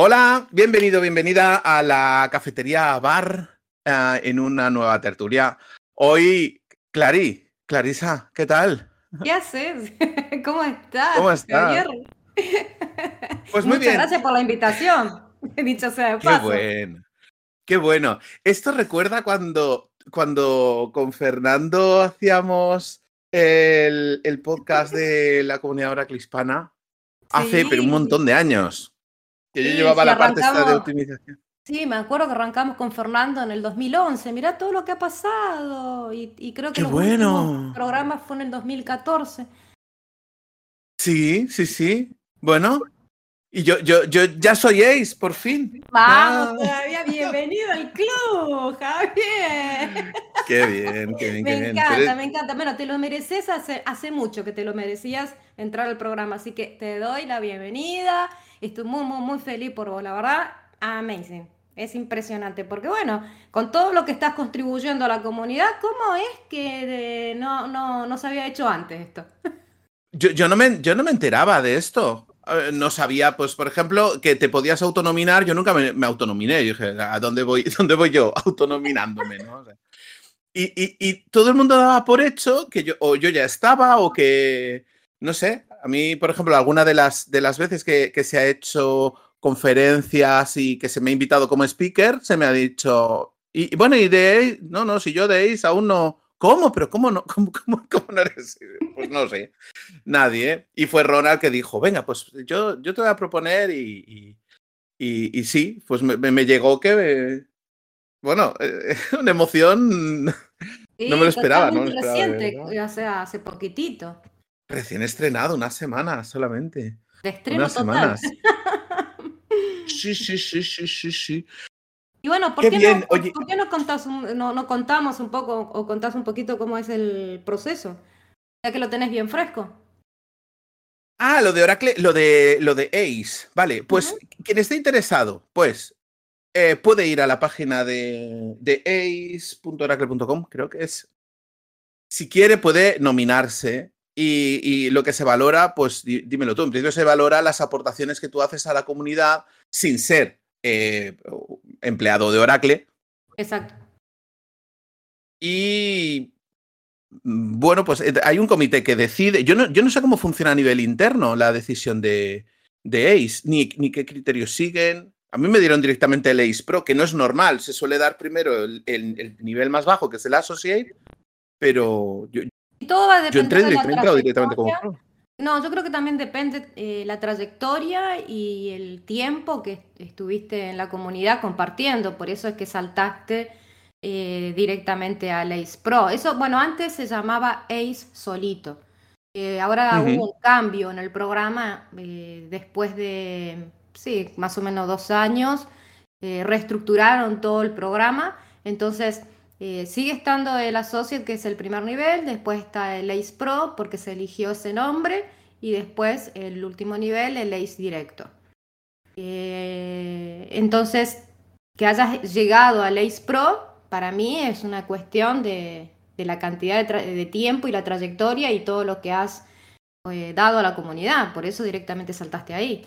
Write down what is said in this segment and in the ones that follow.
Hola, bienvenido, bienvenida a la cafetería Bar eh, en una nueva tertulia. Hoy, Clary, Clarisa, ¿qué tal? ¿Qué haces? ¿Cómo estás? ¿Cómo estás? Pues muy Muchas gracias por la invitación. Dicho sea de paso. Qué bueno. Qué bueno. Esto recuerda cuando, cuando con Fernando hacíamos el, podcast de la comunidad oracle hispana. Hace pero un montón de años. Que yo llevaba la parte de optimización. Sí, me acuerdo que arrancamos con Fernando en el 2011. Mirá todo lo que ha pasado. Y, creo que Qué bueno. programas fue en el 2014. Sí, sí, sí. Bueno, y yo, yo, yo ya soy Ace, por fin. Vamos, todavía bienvenido al club, Javier. Qué bien, qué bien, me qué bien. Me encanta, me encanta. Bueno, te lo mereces hace, hace mucho que te lo merecías entrar al programa, así que te doy la bienvenida. Estoy muy, muy, muy feliz por vos, la verdad, amazing. Es impresionante, porque bueno, con todo lo que estás contribuyendo a la comunidad, ¿cómo es que no, no, no se había hecho antes esto? Yo, yo, no me, yo no me enteraba de esto. Eh, no sabía, pues, por ejemplo, que te podías autonominar. Yo nunca me, autonominé. Yo dije, ¿a dónde voy, dónde voy yo autonominándome? ¿no? y, y, y, todo el mundo daba por hecho que yo, o yo ya estaba o que, no sé, a mí, por ejemplo, alguna de las, de las veces que, que se ha hecho conferencias y que se me ha invitado como speaker, se me ha dicho, y, bueno, y de no, no, si yo de aún no, ¿cómo? Pero ¿cómo no, cómo, cómo, cómo no eres? Pues no sé, nadie. ¿eh? Y fue Ronald que dijo, venga, pues yo, yo te voy a proponer y, y, y, sí, pues me, me llegó que, bueno, eh, una emoción, no me lo esperaba. No me lo esperaba reciente, o sea, hace poquitito. Recién estrenado, una semana solamente. De estreno Unas semanas. Sí, sí, sí, sí, sí, sí. Y bueno, ¿por qué, no, ¿por qué no, contás no, no, contamos un poco o contás un poquito cómo es el proceso? Ya que lo tenés bien fresco. Ah, lo de Oracle, lo de, lo de Ace. Vale, pues quien esté interesado, pues eh, puede ir a la página de, de ace.oracle.com, creo que es. Si quiere, puede nominarse y, lo que se valora, pues dímelo tú, en principio se valora las aportaciones que tú haces a la comunidad sin ser eh, empleado de Oracle. Exacto. Y mm, bueno, pues eh, hay un comité que decide. Yo no, yo no sé cómo funciona a nivel interno la decisión de, de ACE, ni, ni, qué criterios siguen. A mí me dieron directamente el ACE Pro, que no es normal. Se suele dar primero el, el nivel más bajo, que es el Associate, pero yo, todo va a depender de la directamente No, yo creo que también depende eh, la trayectoria y el tiempo que estuviste en la comunidad compartiendo. Por eso es que saltaste eh, directamente al Ace Pro. Eso, bueno, antes se llamaba Ace solito. Eh, ahora hubo un cambio en el programa después de, sí, más o menos dos años. reestructuraron todo el programa. Entonces, eh, sigue estando el Associate, que es el primer nivel, después está el Ace Pro, porque se eligió ese nombre, y después el último nivel, el Ace Directo. Eh, entonces, que hayas llegado al Ace Pro, para mí es una cuestión de, la cantidad de, tiempo y la trayectoria y todo lo que has eh, dado a la comunidad, por eso directamente saltaste ahí.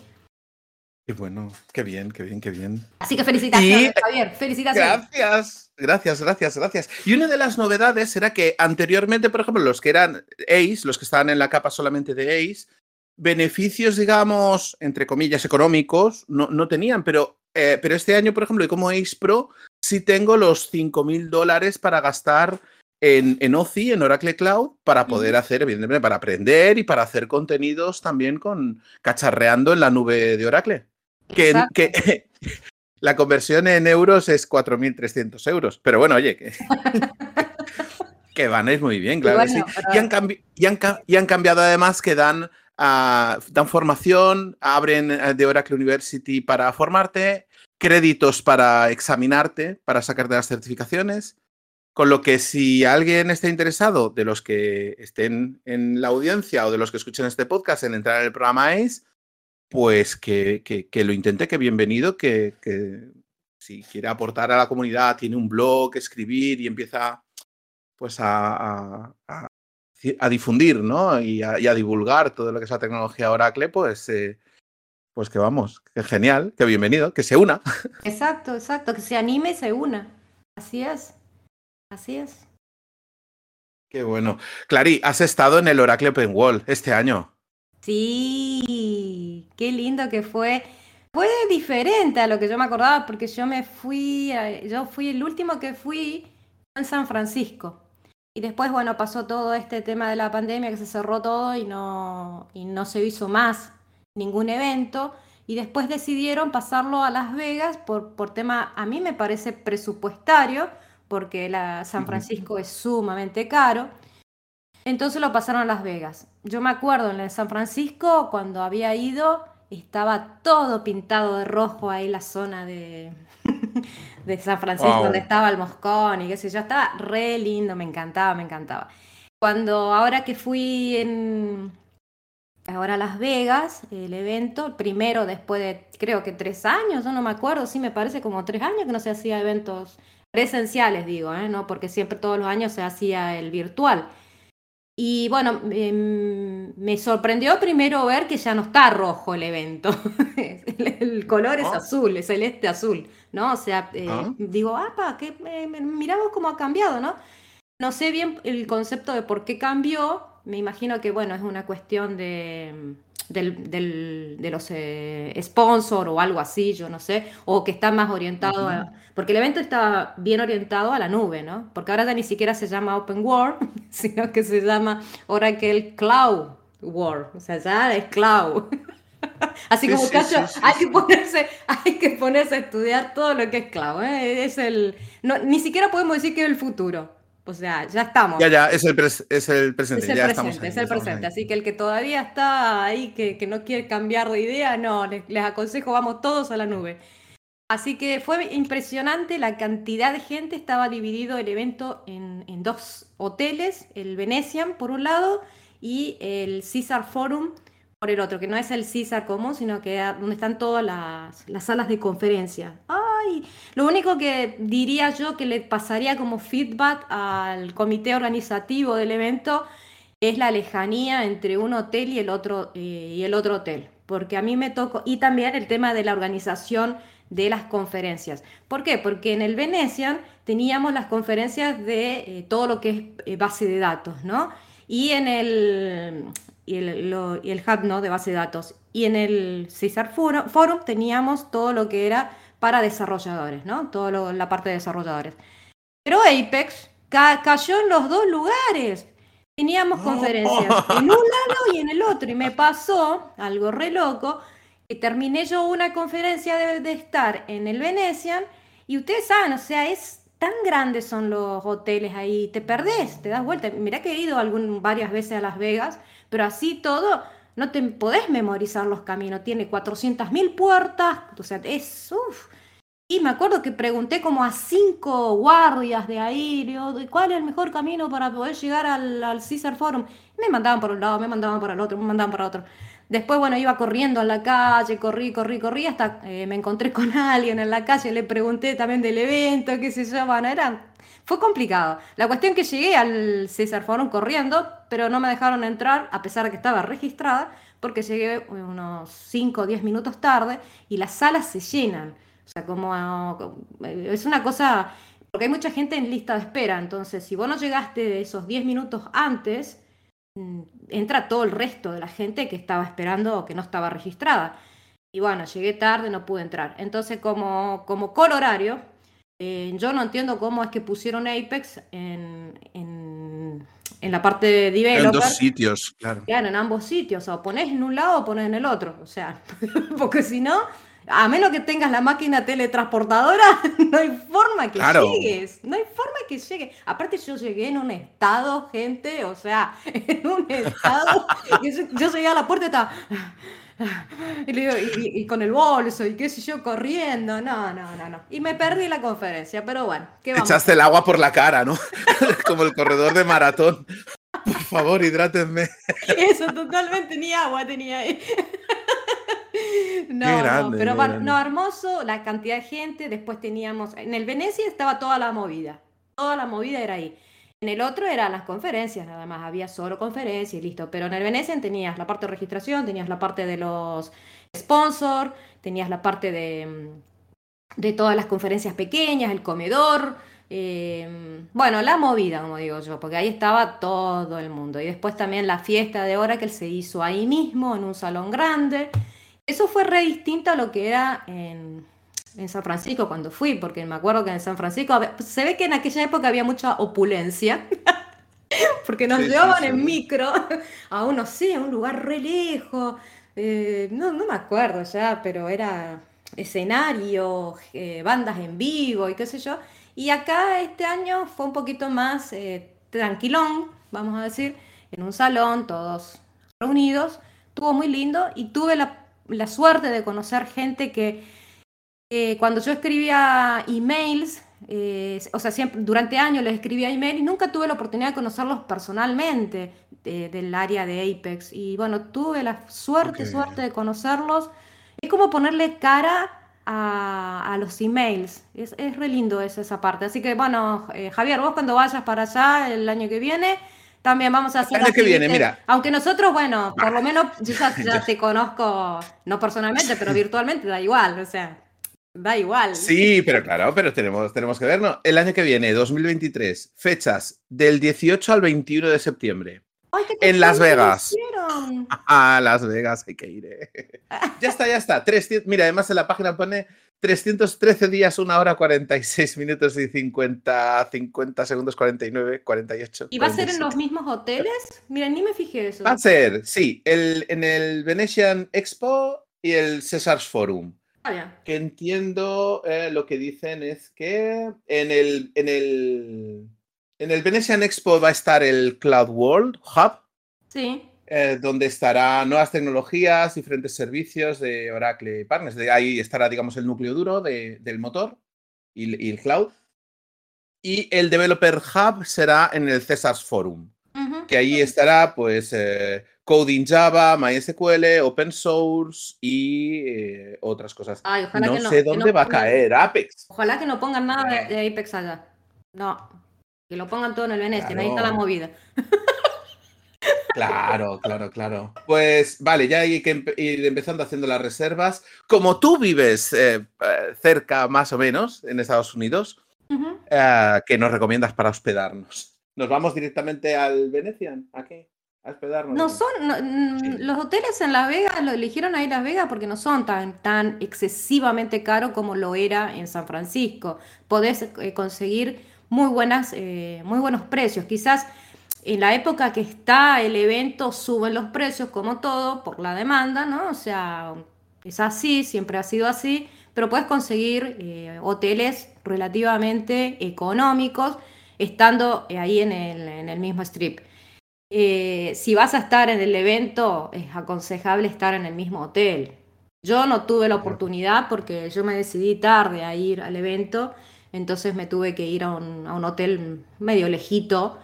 Qué bueno, qué bien, qué bien, qué bien. Así que felicitaciones, Javier, felicitaciones. Gracias, gracias, gracias, gracias. Y una de las novedades era que anteriormente, por ejemplo, los que eran Ace, los que estaban en la capa solamente de Ace, beneficios, digamos, entre comillas, económicos, no, no tenían, pero, eh, pero este año, por ejemplo, y como Ace Pro, sí tengo los 5.000 dólares para gastar en, en OCI, en Oracle Cloud, para poder hacer, evidentemente, para aprender y para hacer contenidos también con cacharreando en la nube de Oracle. Que, la conversión en euros es 4.300 euros. Pero bueno, oye, que, que van es muy bien, claro. sí. y, han cambiado además que dan, ah, dan formación, abren eh, de Oracle University para formarte, créditos para examinarte, para sacarte las certificaciones. Con lo que si alguien está interesado de los que estén en la audiencia o de los que escuchen este podcast en entrar en el programa ACE, pues que, que, lo intente, que bienvenido, que, que, si quiere aportar a la comunidad, tiene un blog, escribir y empieza pues a, a, difundir ¿no? y, a, divulgar todo lo que es la tecnología Oracle, pues, eh, Pues que vamos, que genial, que bienvenido, que se una. Exacto, exacto, que se anime y se una. Así es, así es. Qué bueno. Clary, has estado en el Oracle Open Wall este año. Sí, qué lindo que fue. Fue diferente a lo que yo me acordaba porque yo me fui, yo fui el último que fui en San Francisco. Y después, bueno, pasó todo este tema de la pandemia que se cerró todo y no, y no se hizo más ningún evento. Y después decidieron pasarlo a Las Vegas por, por tema, a mí me parece presupuestario, porque la San Francisco es sumamente caro. Entonces lo pasaron a Las Vegas. Yo me acuerdo en San Francisco, cuando había ido, estaba todo pintado de rojo ahí la zona de, de San Francisco, donde estaba el Moscón y qué sé yo. Estaba re lindo, me encantaba, me encantaba. Cuando ahora que fui en, ahora a Las Vegas, el evento, primero después de creo que tres años, yo no me acuerdo, sí me parece como tres años que no se hacía eventos presenciales, digo, ¿eh? no porque siempre todos los años se hacía el virtual. Y bueno, em, me sorprendió primero ver que ya no está rojo el evento. el, color es ah. azul, es celeste azul, ¿no? O sea, eh, ah. digo, ah, que miramos cómo ha cambiado, ¿no? No sé bien el concepto de por qué cambió. Me imagino que, bueno, es una cuestión de del, de los eh, sponsors o algo así, yo no sé, o que está más orientado a, Porque el evento está bien orientado a la nube, ¿no? Porque ahora ya ni siquiera se llama Open World, sino que se llama Oracle Cloud World, o sea, ya es cloud. Así como, cacho, hay, que ponerse, hay que ponerse a estudiar todo lo que es cloud. ¿eh? Es el, no, ni siquiera podemos decir que es el futuro. O sea, ya estamos. Ya, ya, es el, es el presente. Es el presente, es el presente. Así que el que todavía está ahí, que, que no quiere cambiar de idea, no, les, aconsejo, vamos todos a la nube. Así que fue impresionante la cantidad de gente. Estaba dividido el evento en, en dos hoteles, el Venetian por un lado y el Caesar Forum por el otro, que no es el CISA común, sino que donde están todas las, salas de conferencia. Ay, lo único que diría yo que le pasaría como feedback al comité organizativo del evento es la lejanía entre un hotel y el otro, eh, y el otro hotel. Porque a mí me tocó, y también el tema de la organización de las conferencias. ¿Por qué? Porque en el Venetian teníamos las conferencias de eh, todo lo que es eh, base de datos, ¿no? Y en el, y el, hub ¿no? de base de datos. Y en el Cesar Forum, teníamos todo lo que era para desarrolladores, ¿no? Toda la parte de desarrolladores. Pero Apex cayó en los dos lugares. Teníamos conferencias en un lado y en el otro. Y me pasó algo re loco, que terminé yo una conferencia de, de estar en el Venetian y ustedes saben, o sea, es tan grandes son los hoteles ahí, te perdés, te das vuelta. Mirá que he ido algún, varias veces a Las Vegas pero así todo, no te podés memorizar los caminos. Tiene 400.000 puertas, o sea, es... Uf. Y me acuerdo que pregunté como a cinco guardias de ahí, ¿cuál es el mejor camino para poder llegar al, al Caesar Forum? me mandaban por un lado, me mandaban para el otro, me mandaban para otro. Después, bueno, iba corriendo a la calle, corrí, corrí, corrí, hasta eh, me encontré con alguien en la calle, le pregunté también del evento, qué sé yo, bueno, era fue complicado. La cuestión que llegué al César Forum corriendo, pero no me dejaron entrar, a pesar de que estaba registrada, porque llegué unos 5 o 10 minutos tarde y las salas se llenan. O sea, como es una cosa, porque hay mucha gente en lista de espera, entonces si vos no llegaste esos 10 minutos antes, mm, entra todo el resto de la gente que estaba esperando o que no estaba registrada. Y bueno, llegué tarde, no pude entrar. Entonces, como, como horario, eh, yo no entiendo cómo es que pusieron Apex en, en, la parte de developer. En dos sitios, claro. Claro, en ambos sitios. O ponés en un lado o ponés en el otro. O sea, porque si no, a menos que tengas la máquina teletransportadora, no hay forma que llegues. No hay forma que llegue. Aparte, yo llegué en un estado, gente, o sea, en un estado. yo, yo llegué a la puerta y estaba. Y, con el bolso y qué sé yo, corriendo. No, no, no, no. Y me perdí la conferencia, pero bueno. ¿qué Echaste el agua por la cara, ¿no? Como el corredor de maratón. Por favor, hidrátenme. Eso, totalmente, ni agua tenía ahí. No, no, pero bueno, no, hermoso, la cantidad de gente. Después teníamos, en el Venecia estaba toda la movida. Toda la movida era ahí. En el otro eran las conferencias, nada más, había solo conferencias y listo. Pero en el Venecian tenías la parte de registración, tenías la parte de los sponsors, tenías la parte de, de todas las conferencias pequeñas, el comedor, eh, bueno, la movida, como digo yo, porque ahí estaba todo el mundo. Y después también la fiesta de Oracle se hizo ahí mismo, en un salón grande. Eso fue re distinto a lo que era en, San Francisco cuando fui, porque me acuerdo que en San Francisco se ve que en aquella época había mucha opulencia. porque nos llevaban en micro a uno, sí, a un lugar re lejos. Eh, no, no me acuerdo ya, pero era escenario, eh, bandas en vivo y qué sé yo. Y acá este año fue un poquito más eh, tranquilón, vamos a decir, en un salón, todos reunidos. Estuvo muy lindo y tuve la, suerte de conocer gente que cuando yo escribía emails, eh, o sea, siempre, durante años les escribía email y nunca tuve la oportunidad de conocerlos personalmente del área de Apex. Y bueno, tuve la suerte, suerte de conocerlos. Es como ponerle cara a, los emails. Es, es, re lindo esa parte. Así que bueno, eh, Javier, vos cuando vayas para allá el año que viene, también vamos a hacer... El año que viene, mira. Aunque nosotros, bueno, por lo menos yo ya, te conozco, no personalmente, pero virtualmente da igual, o sea, da igual. Sí, pero claro, pero tenemos, tenemos que vernos. El año que viene, 2023, fechas del 18 al 21 de septiembre. en Las Vegas. A Las Vegas hay que ir. Eh. ya está, ya está. mira, además en la página pone 313 días, 1 hora 46 minutos y 50, 50 segundos, 49, 48. ¿Y va a ser en los mismos hoteles? Mira, ni me fijé eso. Va a ser, sí, el, en el Venetian Expo y el Cesars Forum. Ah, que entiendo eh, lo que dicen es que en el, en el en el Venetian Expo va a estar el Cloud World Hub. Sí. Eh, donde estará nuevas tecnologías, diferentes servicios de Oracle Partners. De ahí estará, digamos, el núcleo duro del motor y, el cloud. Y el Developer Hub será en el Cesars Forum, que ahí estará, pues, eh, Coding Java, MySQL, Open Source y eh, otras cosas. no, sé dónde va a caer Apex. Ojalá que no pongan nada de, Apex allá. No, que lo pongan todo en el Venecia, ahí está la movida. Claro, claro, claro. Pues vale, ya hay que ir empezando haciendo las reservas. Como tú vives eh, eh, cerca más o menos en Estados Unidos, eh, ¿qué nos recomiendas para hospedarnos? ¿Nos vamos directamente al Venetian? ¿A qué? A hospedarnos. No son, mm, los hoteles en Las Vegas lo eligieron ahí Las Vegas porque no son tan, tan excesivamente caros como lo era en San Francisco. Podés conseguir muy, buenas, eh, muy buenos precios. Quizás en la época que está el evento suben los precios como todo por la demanda, ¿no? O sea, es así, siempre ha sido así, pero puedes conseguir eh, hoteles relativamente económicos estando ahí en el, mismo strip. Eh, si vas a estar en el evento, es aconsejable estar en el mismo hotel. Yo no tuve la oportunidad porque yo me decidí tarde a ir al evento entonces me tuve que ir a un, hotel medio lejito.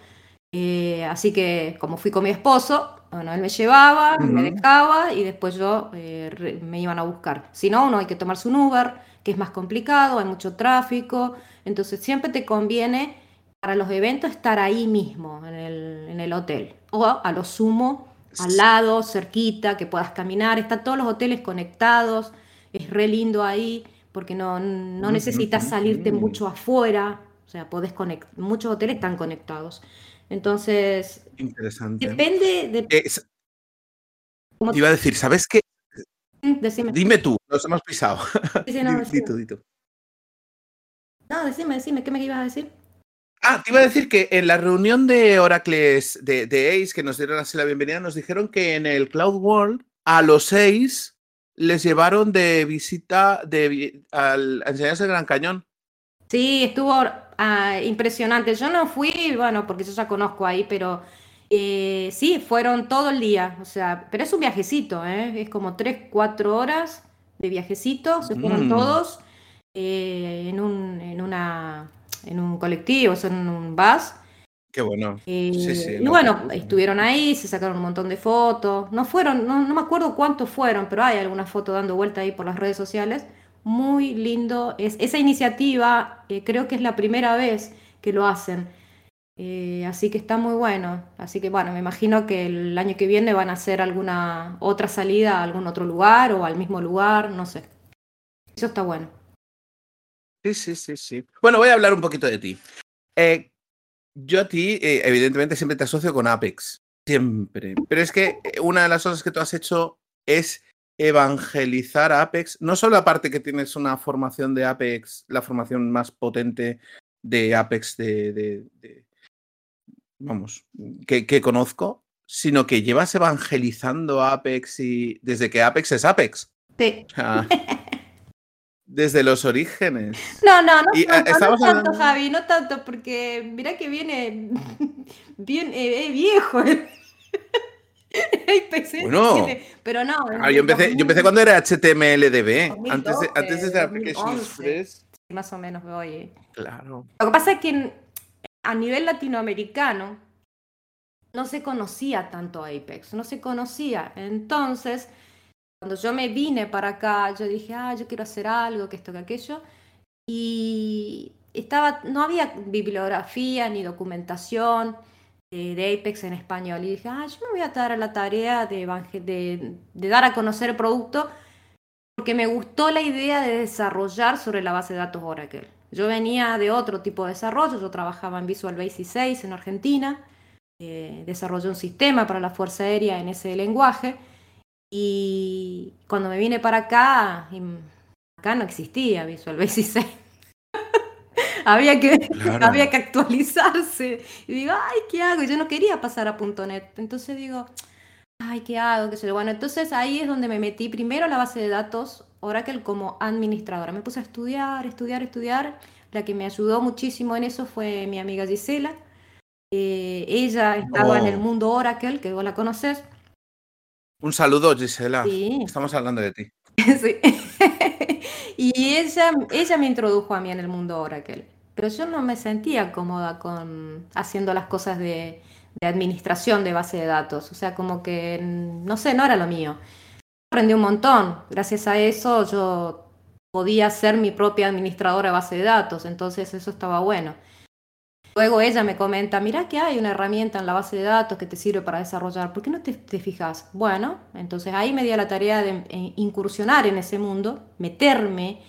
Eh, así que como fui con mi esposo, bueno, él me llevaba, me dejaba y después yo eh, me iban a buscar. Si no, uno hay que tomarse un Uber, que es más complicado, hay mucho tráfico. Entonces siempre te conviene para los eventos estar ahí mismo, en el, en el hotel. O a lo sumo, al lado, cerquita, que puedas caminar. Están todos los hoteles conectados, es re lindo ahí porque no, necesitas salirte mucho afuera, o sea, podés conectar, muchos hoteles están conectados. Entonces, Interesante. depende de... te iba a decir, ¿sabes qué? Decime. Dime tú, nos hemos pisado. Sí, no, No, decime, decime, ¿qué me ibas a decir? Ah, te iba a decir que en la reunión de Oracles de, de Ace, que nos dieron así la bienvenida, nos dijeron que en el Cloud World a los seis les llevaron de visita de, al, a enseñarse el Gran Cañón. Sí, estuvo ah, impresionante. Yo no fui, bueno, porque yo ya conozco ahí, pero eh, sí, fueron todo el día. O sea, pero es un viajecito, ¿eh? Es como tres, cuatro horas de viajecito. Se fueron mm. todos eh, en, un, en, una, en un colectivo, o sea, en un bus. Qué bueno. y bueno, estuvieron ahí, se sacaron un montón de fotos. No fueron, no, me acuerdo cuántos fueron, pero hay algunas fotos dando vuelta ahí por las redes sociales. Muy lindo. Es, esa iniciativa eh, creo que es la primera vez que lo hacen. Eh, así que está muy bueno. Así que bueno, me imagino que el año que viene van a hacer alguna otra salida a algún otro lugar o al mismo lugar, no sé. Eso está bueno. Sí, sí, sí, sí. Bueno, voy a hablar un poquito de ti. Eh, yo a ti, eh, evidentemente, siempre te asocio con Apex. Siempre. Pero es que una de las cosas que tú has hecho es evangelizar a Apex. No solo aparte que tienes una formación de Apex, la formación más potente de Apex de, vamos, que, conozco, sino que llevas evangelizando Apex y desde que Apex es Apex. Sí. desde los orígenes. No, no, no, no, tanto, Javi, no tanto, porque mira que viene bien eh, viejo. bueno, pero no. Ah, yo, empecé, yo empecé cuando era HTMLDB, antes, de, antes de Application Express. Más o menos voy. Claro. Lo que pasa es que a nivel latinoamericano no se conocía tanto Apex, no se conocía. Entonces, cuando yo me vine para acá, yo dije, ah, yo quiero hacer algo, que esto, que aquello. Y estaba, no había bibliografía ni documentación de, Apex en español. Y dije, ah, yo me voy a dar a la tarea de, de, de dar a conocer el producto porque me gustó la idea de desarrollar sobre la base de datos Oracle. Yo venía de otro tipo de desarrollo, yo trabajaba en Visual Basic 6 en Argentina, eh, desarrollé un sistema para la Fuerza Aérea en ese lenguaje y cuando me vine para acá, acá no existía Visual Basic 6. había, que, había que actualizarse. Y digo, ay, ¿qué hago? Yo no quería pasar a .NET. Entonces digo, ay, ¿qué hago? ¿Qué Bueno, entonces ahí es donde me metí primero a la base de datos Oracle como administradora. Me puse a estudiar, estudiar, estudiar. La que me ayudó muchísimo en eso fue mi amiga Gisela. Eh, ella estaba en el mundo Oracle, que vos la conoces. Un saludo, Gisela. Estamos hablando de ti. sí. y ella, ella me introdujo a mí en el mundo Oracle. Pero yo no me sentía cómoda con haciendo las cosas de, de administración de base de datos. O sea, como que, no sé, no era lo mío aprendí un montón. Gracias a eso yo podía ser mi propia administradora de base de datos, entonces eso estaba bueno. Luego ella me comenta, mira que hay una herramienta en la base de datos que te sirve para desarrollar, ¿por qué no te, fijas? Bueno, entonces ahí me di la tarea de eh, incursionar en ese mundo, meterme.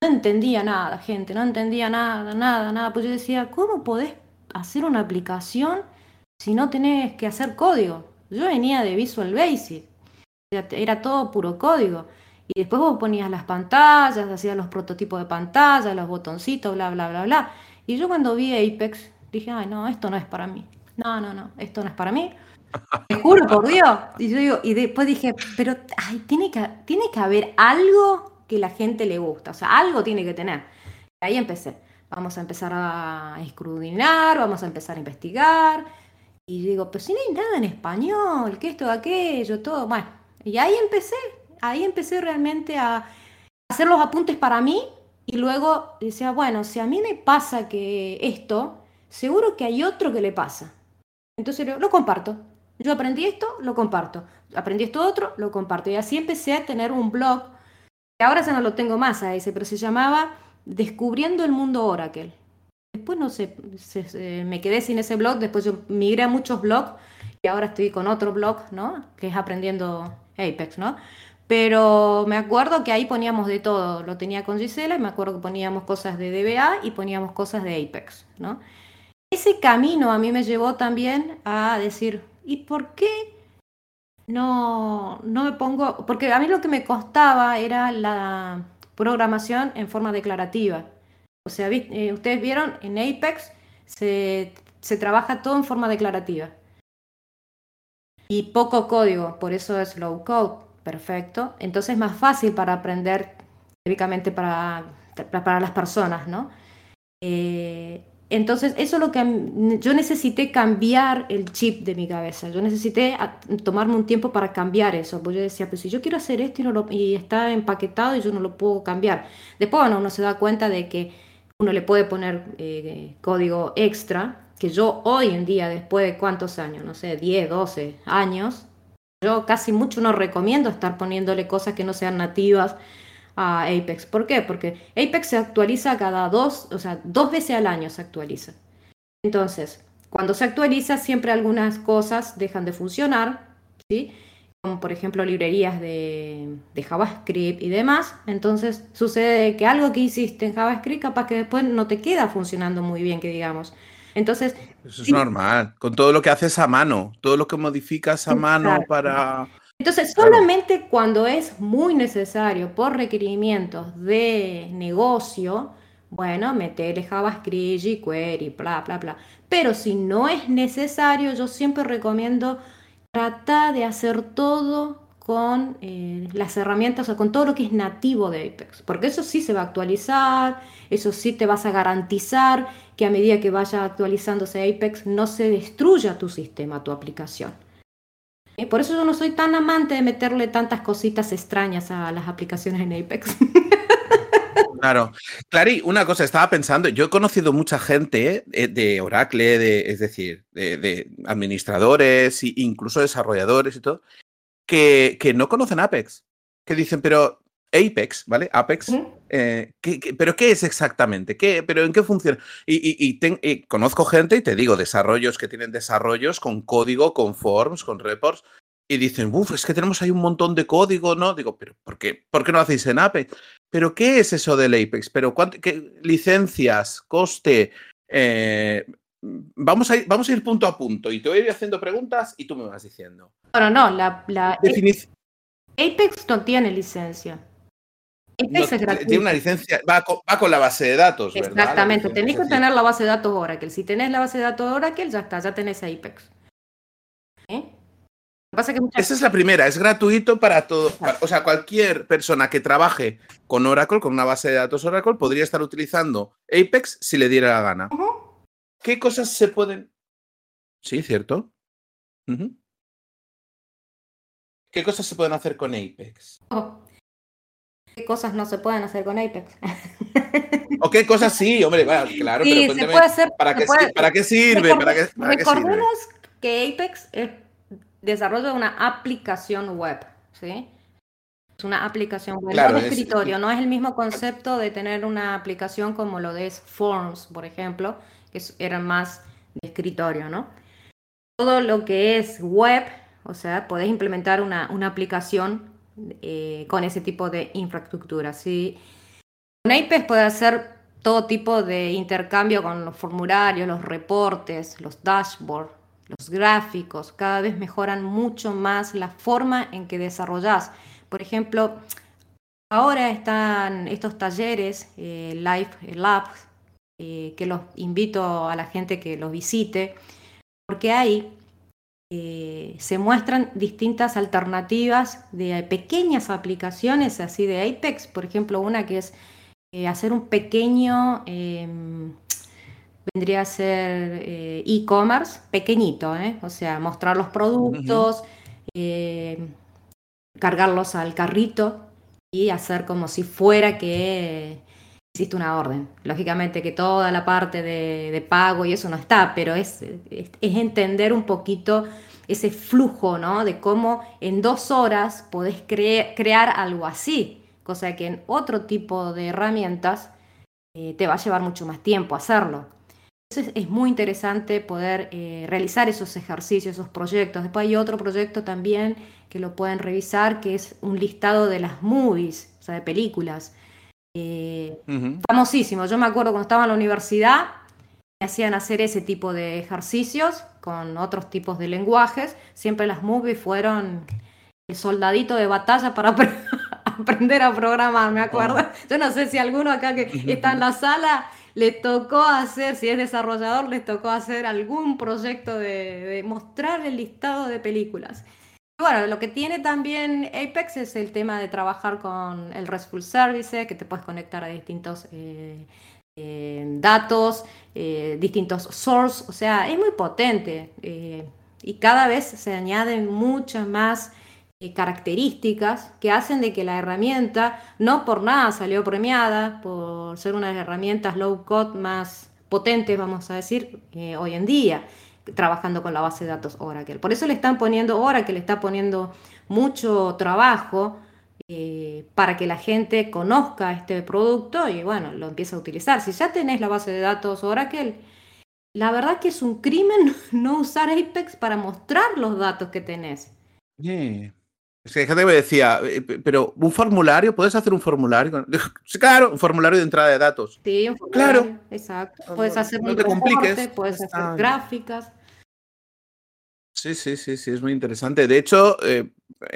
No entendía nada, gente, no entendía nada, nada, nada. Pues yo decía, ¿cómo podés hacer una aplicación si no tenés que hacer código? Yo venía de Visual Basic era todo puro código. Y después vos ponías las pantallas, hacías los prototipos de pantalla, los botoncitos, bla, bla, bla, bla. Y yo cuando vi Apex, dije, ay, no, esto no es para mí. No, no, no, esto no es para mí. Te juro por Dios. Y yo digo, y después dije, pero ay, tiene, que, tiene que haber algo que la gente le gusta, o sea, algo tiene que tener. Y ahí empecé. Vamos a empezar a escrudinar, vamos a empezar a investigar. Y digo, pero si no hay nada en español, que esto, aquello, todo. Bueno, y ahí empecé, ahí empecé realmente a hacer los apuntes para mí y luego decía, bueno, si a mí me pasa que esto, seguro que hay otro que le pasa. Entonces lo, comparto. Yo aprendí esto, lo comparto. Aprendí esto otro, lo comparto. Y así empecé a tener un blog, que ahora ya no lo tengo más a ese, pero se llamaba Descubriendo el Mundo Oracle. Después no sé, me quedé sin ese blog, después yo migré a muchos blogs y ahora estoy con otro blog, ¿no? Que es Aprendiendo Apex, ¿no? Pero me acuerdo que ahí poníamos de todo. Lo tenía con Gisela y me acuerdo que poníamos cosas de DBA y poníamos cosas de Apex. Ese camino a mí me llevó también a decir, ¿y por qué no, no me pongo? Porque a mí lo que me costaba era la programación en forma declarativa. O sea, eh, ustedes vieron, en Apex se, se trabaja todo en forma declarativa y poco código, por eso es low code, perfecto. Entonces es más fácil para aprender, típicamente para, para las personas, ¿no? Eh, entonces, eso es lo que yo necesité cambiar el chip de mi cabeza. Yo necesité tomarme un tiempo para cambiar eso. Porque yo decía, pues si yo quiero hacer esto y, no lo, está empaquetado y yo no lo puedo cambiar. Después, bueno, uno se da cuenta de que uno le puede poner eh, código extra que yo hoy en día, después de cuántos años, no sé, 10, 12 años, yo casi mucho no recomiendo estar poniéndole cosas que no sean nativas a Apex. ¿Por qué? Porque Apex se actualiza cada dos, o sea, dos veces al año se actualiza. Entonces, cuando se actualiza siempre algunas cosas dejan de funcionar, ¿sí? como por ejemplo librerías de, JavaScript y demás. Entonces sucede que algo que hiciste en JavaScript capaz que después no te queda funcionando muy bien, que digamos. Entonces... Eso es normal, con todo lo que haces a mano, todo lo que modificas a mano para... Entonces, solamente cuando es muy necesario por requerimientos de negocio, bueno, meterle JavaScript, jQuery, bla, bla, bla. Pero si no es necesario, yo siempre recomiendo tratar de hacer todo con eh, las herramientas o con todo lo que es nativo de Apex, porque eso sí se va a actualizar, eso sí te vas a garantizar que a medida que vaya actualizándose Apex no se destruya tu sistema, tu aplicación. Eh, por eso yo no soy tan amante de meterle tantas cositas extrañas a las aplicaciones en Apex. Claro. Clary, una cosa, estaba pensando, yo he conocido mucha gente eh, de Oracle, de, es decir, de, administradores e incluso desarrolladores y todo, que, que, no conocen Apex, que dicen, pero Apex, ¿vale? Apex, eh, pero qué es exactamente? ¿Qué, ¿Pero en qué funciona? Y, y, conozco gente, y te digo, desarrollos que tienen desarrollos con código, con forms, con reports, y dicen, uff, es que tenemos ahí un montón de código, ¿no? Digo, pero ¿por qué, ¿por qué no hacéis en Apex? ¿Pero qué es eso del Apex? ¿Pero qué, licencias, coste? Eh, vamos, a ir, vamos a ir punto a punto y te voy a ir haciendo preguntas y tú me vas diciendo. Bueno, no, la, Apex no tiene licencia. Es gratuito. Tiene una licencia, va con, la base de datos. Exactamente, tenéis que tener la base de datos Oracle. Si tenés la base de datos Oracle, ya está, ya tenés Apex. ¿Eh? Esa es la primera, es gratuito para todo. o sea, cualquier persona que trabaje con Oracle, con una base de datos Oracle, podría estar utilizando Apex si le diera la gana. ¿Qué cosas se pueden...? Sí, cierto. ¿Qué cosas se pueden hacer con Apex? ¿Qué cosas no se pueden hacer con Apex? ¿O qué cosas sí? Hombre, claro, pero se puede hacer, ¿para, qué, ¿para qué sirve? ¿Para qué, recordemos que Apex es desarrollo de una aplicación web, ¿sí? Es una aplicación web de escritorio, no es el mismo concepto de tener una aplicación como lo de Forms, por ejemplo, que eran más de escritorio, ¿no? Todo lo que es web, o sea, podés implementar una, una aplicación eh, con ese tipo de infraestructura, ¿sí? Con puede hacer todo tipo de intercambio con los formularios, los reportes, los dashboards, los gráficos, cada vez mejoran mucho más la forma en que desarrollas. Por ejemplo, ahora están estos talleres, eh, Live Labs, eh, que los invito a la gente que los visite, porque ahí eh, se muestran distintas alternativas de pequeñas aplicaciones así de Apex, por ejemplo, una que es hacer un pequeño em, vendría a ser eh, e-commerce pequeñito, ¿eh? o sea, mostrar los productos, eh, cargarlos al carrito y hacer como si fuera que existe una orden. Lógicamente que toda la parte de, pago y eso no está, pero es, es, entender un poquito ese flujo, ¿no? De cómo en dos horas podés crear algo así, cosa que en otro tipo de herramientas te va a llevar mucho más tiempo hacerlo. Entonces es muy interesante poder eh, realizar esos ejercicios, esos proyectos. Después hay otro proyecto también que lo pueden revisar, que es un listado de las movies, o sea, de películas. Eh, famosísimo. Yo me acuerdo cuando estaba en la universidad, me hacían hacer ese tipo de ejercicios con otros tipos de lenguajes. Siempre las movies fueron el soldadito de batalla para aprender a programar, me acuerdo. Oh. Yo no sé si alguno acá que está en la sala le tocó hacer, si es desarrollador, le tocó hacer algún proyecto de, mostrar el listado de películas. Bueno, lo que tiene también Apex es el tema de trabajar con el RESTful Service, que te puedes conectar a distintos eh, eh, datos, eh, distintos source, o sea, es muy potente y cada vez se añaden muchas más eh, características que hacen de que la herramienta no por nada salió premiada, por ser una de las herramientas low code más potentes, vamos a decir, eh, hoy en día, trabajando con la base de datos Oracle. Por eso le están poniendo, Oracle le está poniendo mucho trabajo eh, para que la gente conozca este producto y bueno, lo empiece a utilizar. Si ya tenés la base de datos Oracle, la verdad que es un crimen no usar Apex para mostrar los datos que tenés. Es que me decía, eh, pero un formulario, ¿puedes hacer un formulario? claro, un formulario de entrada de datos. Sí, un formulario. Claro. Exacto. Puedes hacer no, te compliques. puedes hacer gráficas. Sí, sí, sí, sí, es muy interesante. De hecho, eh,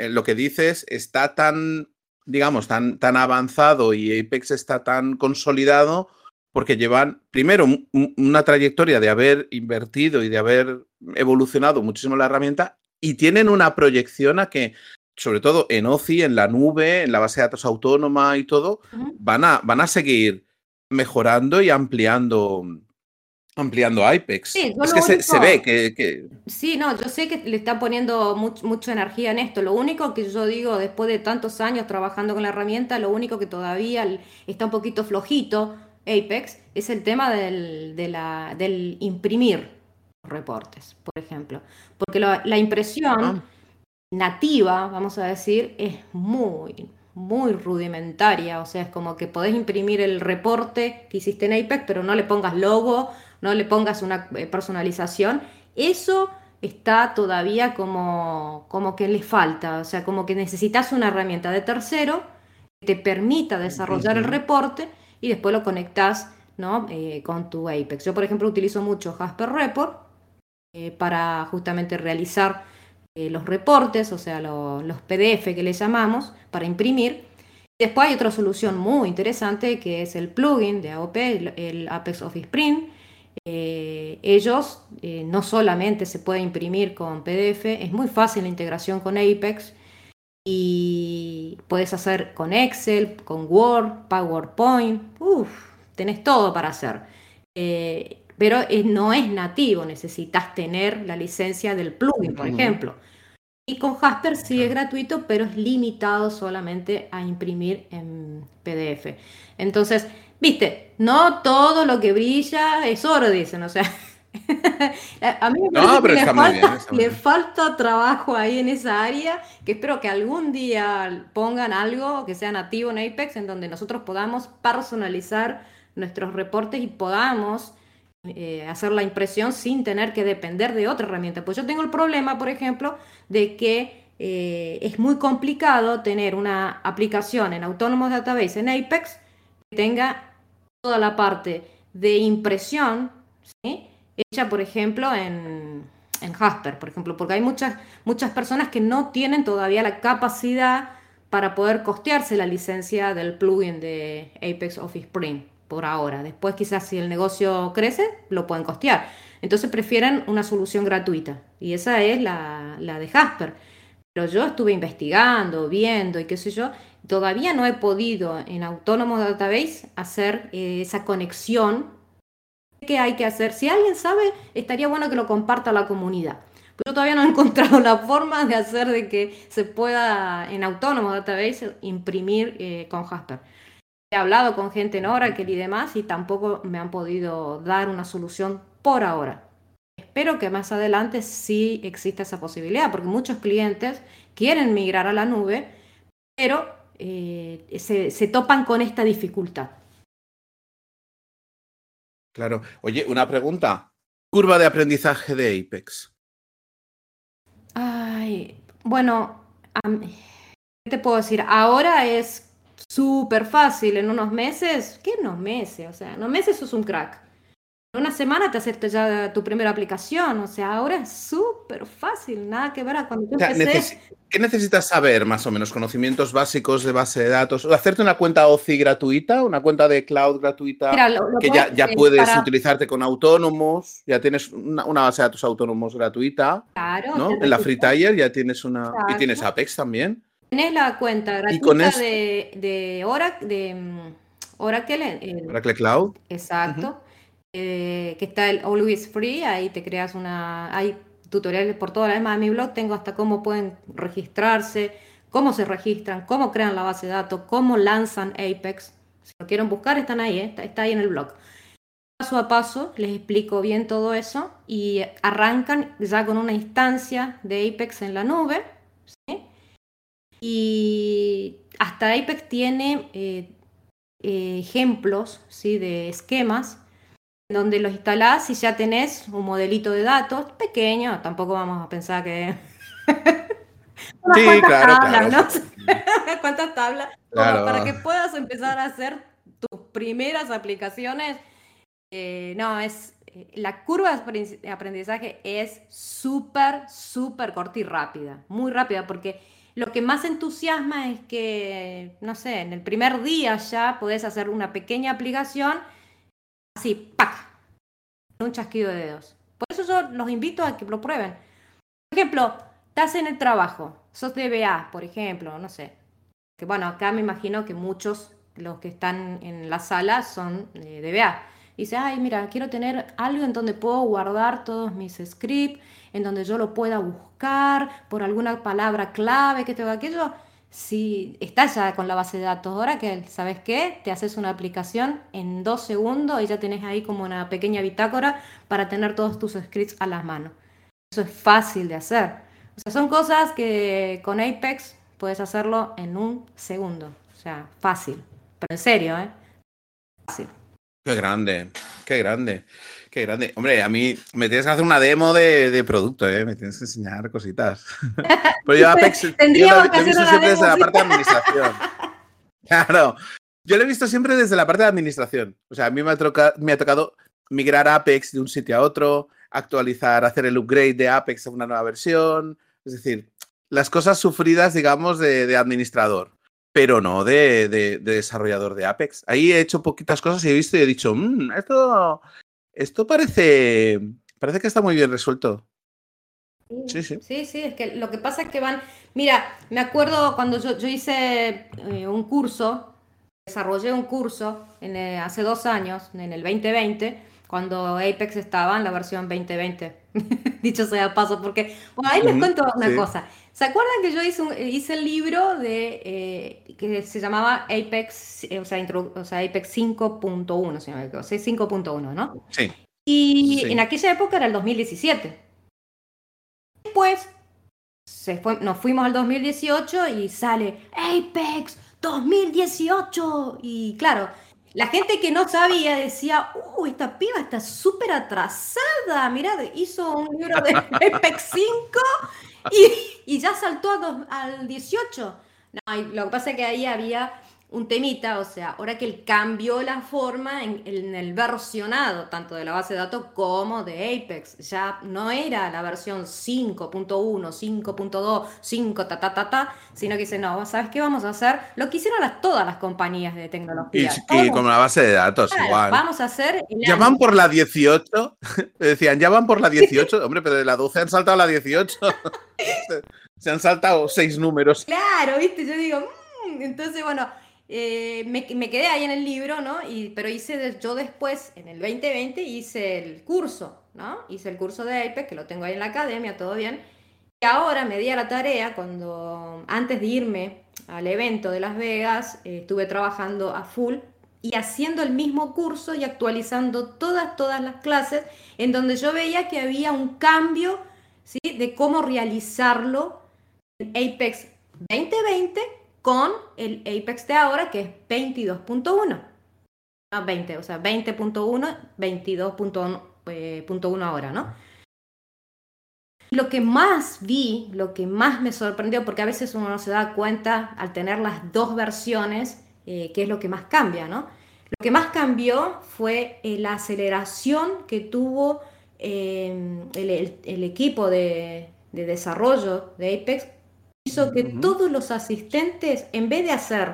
lo que dices está tan, digamos, tan, tan avanzado y Apex está tan consolidado porque llevan, primero, una trayectoria de haber invertido y de haber evolucionado muchísimo la herramienta y tienen una proyección a que, sobre todo en OCI, en la nube, en la base de datos autónoma y todo, van, a, van a seguir mejorando y ampliando ampliando Apex. es que se, ve que, Sí, no, yo sé que le está poniendo mucha energía en esto. Lo único que yo digo, después de tantos años trabajando con la herramienta, lo único que todavía está un poquito flojito Apex es el tema del, de la, del imprimir reportes, por ejemplo. Porque la impresión ah. nativa, vamos a decir, es muy, muy rudimentaria. O sea, es como que podés imprimir el reporte que hiciste en Apex, pero no le pongas logo, no le pongas una eh, personalización. Eso está todavía como, como que le falta. O sea, como que necesitas una herramienta de tercero que te permita desarrollar el reporte y después lo conectas ¿no? Eh, con tu Apex. Yo, por ejemplo, utilizo mucho Jasper Report eh, para justamente realizar eh, los reportes, o sea, los PDF que le llamamos, para imprimir. Después hay otra solución muy interesante que es el plugin de AOP, el, Apex Office Print. Ellos no solamente se puede imprimir con PDF, es muy fácil la integración con Apex y puedes hacer con Excel, con Word, PowerPoint, uff, tenés todo para hacer. Eh, pero no es nativo, necesitas tener la licencia del plugin, por ejemplo. Y con Jasper sí es gratuito, pero es limitado solamente a imprimir en PDF. Entonces, viste, no todo lo que brilla es oro, dicen, o sea, a mí me parece le, falta, trabajo ahí en esa área, que espero que algún día pongan algo que sea nativo en Apex, en donde nosotros podamos personalizar nuestros reportes y podamos eh, hacer la impresión sin tener que depender de otra herramienta. Pues yo tengo el problema, por ejemplo, de que eh, es muy complicado tener una aplicación en Autonomous Database en Apex que tenga toda la parte de impresión, hecha, por ejemplo, en, en Jasper, por ejemplo, porque hay muchas, muchas personas que no tienen todavía la capacidad para poder costearse la licencia del plugin de Apex Office Print por ahora. Después quizás si el negocio crece, lo pueden costear. Entonces prefieren una solución gratuita y esa es la, la de Jasper. Pero yo estuve investigando, viendo y qué sé yo, todavía no he podido en Autónomo Database hacer eh, esa conexión qué hay que hacer. Si alguien sabe, estaría bueno que lo comparta la comunidad. Pero yo todavía no he encontrado la forma de hacer de que se pueda en Autónomo Database imprimir eh, con Jasper. He hablado con gente en Oracle y demás y tampoco me han podido dar una solución por ahora. Espero que más adelante sí exista esa posibilidad, porque muchos clientes quieren migrar a la nube, pero eh, se topan con esta dificultad. Claro. Oye, una pregunta. Curva de aprendizaje de Apex. Ay, bueno, ¿qué te puedo decir? Ahora es súper fácil. En unos meses, ¿qué unos meses? O sea, en unos meses sos un crack una semana te acepta ya tu primera aplicación. O sea, ahora es súper fácil, nada que ver a cuando ¿Qué necesitas saber, más o menos? Conocimientos básicos de base de datos. Hacerte una cuenta OCI gratuita, una cuenta de cloud gratuita, que ya, ya puedes utilizarte con autónomos, ya tienes una, base de datos autónomos gratuita. Claro. ¿no? En la FreeTire ya tienes una... Y tienes Apex también. Tienes la cuenta gratuita de, de, Oracle, de mm, Oracle, Oracle Cloud. Exacto. Eh, que está el Always Free, ahí te creas una, hay tutoriales por toda la demás de mi blog, tengo hasta cómo pueden registrarse, cómo se registran, cómo crean la base de datos, cómo lanzan Apex. Si lo quieren buscar, están ahí, ¿eh? está, ahí en el blog. Paso a paso les explico bien todo eso y arrancan ya con una instancia de Apex en la nube. Y hasta Apex tiene eh, ejemplos ¿sí? de esquemas donde los instalás y ya tenés un modelito de datos pequeño, tampoco vamos a pensar que... sí, claro, tablas, ¿Cuántas tablas? para que puedas empezar a hacer tus primeras aplicaciones. Eh, no, es eh, la curva de aprendizaje es súper, súper corta y rápida, muy rápida, porque lo que más entusiasma es que, no sé, en el primer día ya podés hacer una pequeña aplicación, así, ¡pac! Un chasquido de dedos. Por eso yo los invito a que lo prueben. Por ejemplo, estás en el trabajo, sos DBA, por ejemplo, no sé. Que bueno, acá me imagino que muchos, los que están en la sala, son eh, DBA dice, ay, mira, quiero tener algo en donde puedo guardar todos mis scripts, en donde yo lo pueda buscar por alguna palabra clave que tengo aquello. Si estás ya con la base de datos ahora, que ¿sabes qué? Te haces una aplicación en dos segundos y ya tenés ahí como una pequeña bitácora para tener todos tus scripts a las manos. Eso es fácil de hacer. O sea, son cosas que con Apex puedes hacerlo en un segundo. O sea, fácil. Pero en serio, ¿eh? Fácil. Qué grande, qué grande, qué grande. Hombre, a mí me tienes que hacer una demo de, producto, ¿eh? me tienes que enseñar cositas. Pero yo Apex yo lo, he visto siempre desde la parte de administración. Claro, yo lo he visto siempre desde la parte de administración. O sea, a mí me ha, me ha tocado migrar Apex de un sitio a otro, actualizar, hacer el upgrade de Apex a una nueva versión. Es decir, las cosas sufridas, digamos, de administrador pero no de, desarrollador de Apex. Ahí he hecho poquitas cosas y he visto y he dicho, mmm, esto, esto parece, parece que está muy bien resuelto. Sí, sí. Sí, sí, es que lo que pasa es que van, mira, me acuerdo cuando yo, hice eh, un curso, desarrollé un curso en, eh, hace dos años, en el 2020, cuando Apex estaba en la versión 2020. Dicho sea paso, porque, bueno, ahí les cuento una cosa. ¿Se acuerdan que yo hice, hice el libro de eh, que se llamaba Apex, eh, o, sea, o sea, Apex 5.1, si no me equivoco, 5.1, ¿no? Sí. Y en aquella época era el 2017. Después se fue, nos fuimos al 2018 y sale Apex 2018. Y claro, la gente que no sabía decía, uh, esta piba está súper atrasada. Mirá, hizo un libro de Apex 5 y, ya saltó al 18. No, lo que pasa es que ahí había un temita, o sea, ahora que él cambió la forma en, el versionado, tanto de la base de datos como de Apex, ya no era la versión 5.1, 5.2, 5 ta ta ta ta, sino que dice, no, ¿sabes qué vamos a hacer? Lo que hicieron las, todas las compañías de tecnología. Y, como la base de datos, igual. Vamos a hacer... Ya van por la 18, decían, ya van por la 18, hombre, pero de la 12 han saltado a la 18. se, han saltado seis números. Claro, viste, yo digo, mm", entonces, bueno eh, me, quedé ahí en el libro, ¿no? Y, pero hice, yo después, en el 2020, hice el curso, ¿no? Hice el curso de Apex, que lo tengo ahí en la academia, todo bien. Y ahora me di a la tarea, cuando antes de irme al evento de Las Vegas, eh, estuve trabajando a full y haciendo el mismo curso y actualizando todas, todas las clases, en donde yo veía que había un cambio, ¿sí? De cómo realizarlo en Apex 2020 con el Apex de ahora que es 22.1. No, 20, o sea, 20.1, 22.1 eh, ahora, ¿no? Lo que más vi, lo que más me sorprendió, porque a veces uno no se da cuenta al tener las dos versiones, eh, qué es lo que más cambia, ¿no? Lo que más cambió fue eh, la aceleración que tuvo el, equipo de, de desarrollo de Apex hizo que todos los asistentes, en vez de hacer,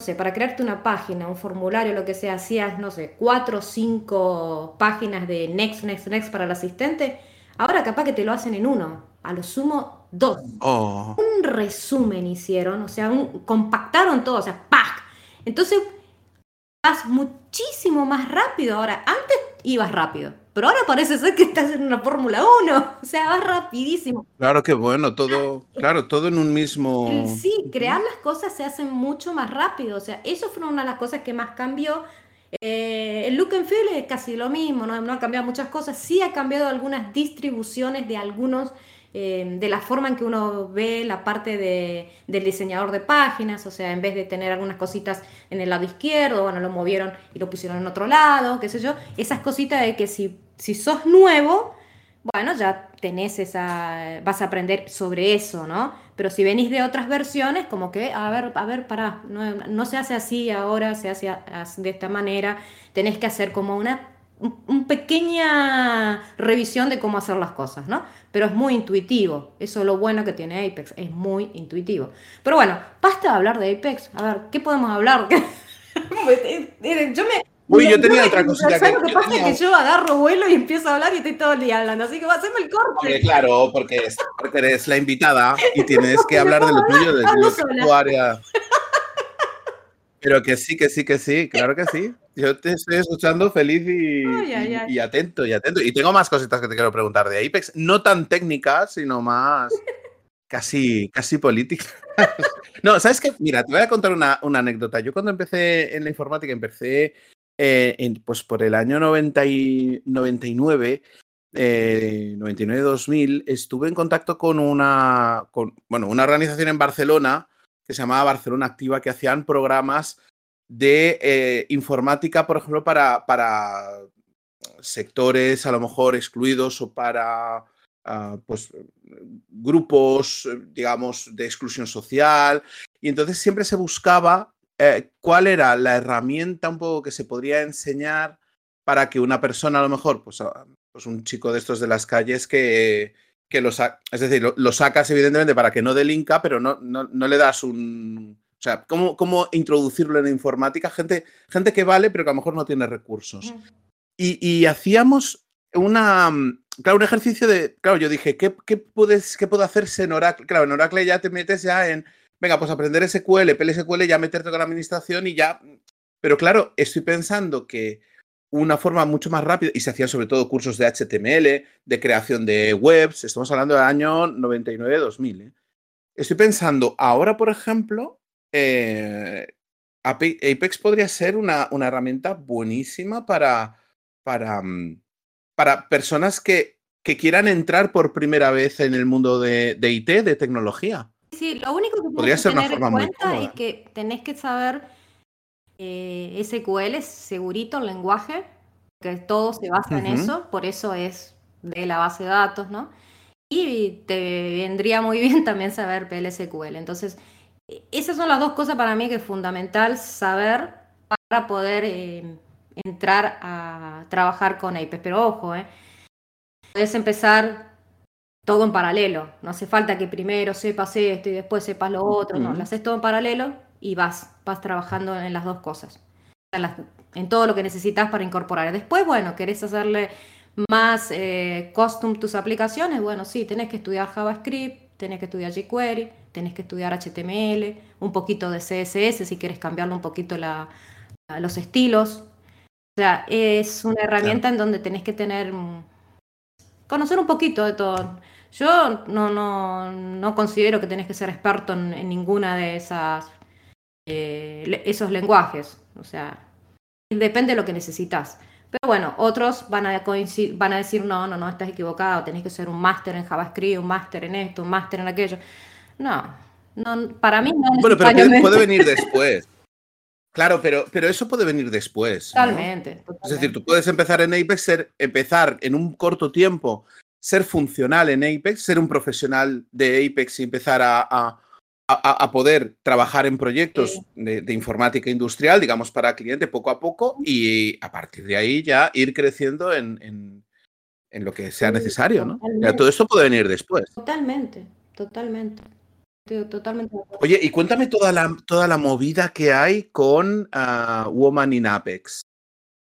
no sé, para crearte una página, un formulario, lo que sea, hacías, no sé, cuatro o cinco páginas de next, next, next para el asistente, ahora capaz que te lo hacen en uno, a lo sumo dos. Oh. Un resumen hicieron, o sea, compactaron todo, o sea, ¡pac! Entonces, vas muchísimo más rápido ahora. Antes ibas rápido pero ahora parece ser que estás en una Fórmula 1, o sea, vas rapidísimo. Claro que bueno, todo, claro, todo en un mismo... Sí, crear las cosas se hacen mucho más rápido, o sea, eso fue una de las cosas que más cambió. Eh, el look and feel es casi lo mismo, no, ha cambiado muchas cosas, sí ha cambiado algunas distribuciones de algunos eh, de la forma en que uno ve la parte de, del diseñador de páginas, o sea, en vez de tener algunas cositas en el lado izquierdo, bueno, lo movieron y lo pusieron en otro lado, qué sé yo, esas cositas de que si, si sos nuevo, bueno, ya tenés esa, vas a aprender sobre eso, ¿no? Pero si venís de otras versiones, como que, a ver, a ver, pará, no, no se hace así ahora, se hace de esta manera, tenés que hacer como una un, pequeña revisión de cómo hacer las cosas, ¿no? Pero es muy intuitivo. Eso es lo bueno que tiene Apex, es muy intuitivo. Pero bueno, basta de hablar de Apex. A ver, ¿qué podemos hablar? yo me, Uy, yo tenía otra cosita que. Lo que pasa es que yo agarro vuelo y empiezo a hablar y estoy todo el día hablando, así que hacerme el corte. claro, porque, eres la invitada y tienes que hablar de lo tuyo, de, tu área. Pero que sí, que sí, que sí, claro que sí. Yo te estoy escuchando feliz y, atento, y atento. Y tengo más cositas que te quiero preguntar de Apex, no tan técnicas, sino más casi, casi políticas. no, ¿sabes qué? Mira, te voy a contar una, una anécdota. Yo cuando empecé en la informática, empecé eh, pues por el año 99, 99-2000, eh, estuve en contacto con una, bueno, una organización en Barcelona que se llamaba Barcelona Activa, que hacían programas de eh, informática, por ejemplo, para, para sectores a lo mejor excluidos o para ah, pues, grupos, digamos, de exclusión social. Y entonces siempre se buscaba eh, cuál era la herramienta un poco que se podría enseñar para que una persona, a lo mejor, pues, ah, pues un chico de estos de las calles que, que lo es decir, lo, sacas evidentemente para que no delinca, pero no, no, le das un... O sea, ¿cómo, ¿cómo, introducirlo en informática? Gente, gente que vale, pero que a lo mejor no tiene recursos. Y, hacíamos una, claro, un ejercicio de, claro, yo dije, ¿qué, qué, puedes, ¿qué puedo hacerse en Oracle? Claro, en Oracle ya te metes ya en venga, pues aprender SQL, PLSQL, ya meterte con la administración y ya. Pero claro, estoy pensando que una forma mucho más rápida, y se hacían sobre todo cursos de HTML, de creación de webs, estamos hablando del año 99-2000. ¿eh? Estoy pensando, ahora, por ejemplo, eh, Apex podría ser una, una herramienta buenísima para, para, mm, para personas que, que, quieran entrar por primera vez en el mundo de, de IT, de tecnología. Sí, lo único que tienes que tener en cuenta es que tenés que saber eh, SQL, segurito el lenguaje, que todo se basa en eso, por eso es de la base de datos, ¿no? Y te vendría muy bien también saber PLSQL. Entonces, esas son las dos cosas para mí que es fundamental saber para poder eh, entrar a trabajar con Apex. Pero ojo, ¿eh? puedes empezar todo en paralelo. No hace falta que primero sepas esto y después sepas lo otro. No, lo haces todo en paralelo y vas, vas trabajando en las dos cosas. En, todo lo que necesitas para incorporar. Después, bueno, querés hacerle más eh, custom tus aplicaciones. Bueno, sí, tenés que estudiar JavaScript, tenés que estudiar jQuery, tenés que estudiar HTML, un poquito de CSS si quieres cambiarle un poquito la, los estilos. O sea, es una herramienta en donde tenés que tener, conocer un poquito de todo. Yo no, no, no considero que tenés que ser experto en, ninguna de esas eh, esos lenguajes. O sea, depende de lo que necesitas. Pero bueno, otros van a, van a decir, no, no, no, estás equivocado, tenés que ser un máster en JavaScript, un máster en esto, un máster en aquello. No, no para mí no. Bueno, pero puede, venir después. Claro, pero, pero eso puede venir después. Totalmente, Es decir, tú puedes empezar en Apex, ser, empezar en un corto tiempo ser funcional en Apex, ser un profesional de Apex y empezar a, poder trabajar en proyectos de, informática industrial, digamos, para cliente poco a poco y a partir de ahí ya ir creciendo en, lo que sea necesario, ¿no? todo esto puede venir después. Totalmente, totalmente. Totalmente. Oye, y cuéntame toda la, toda la movida que hay con ah, Woman in Apex.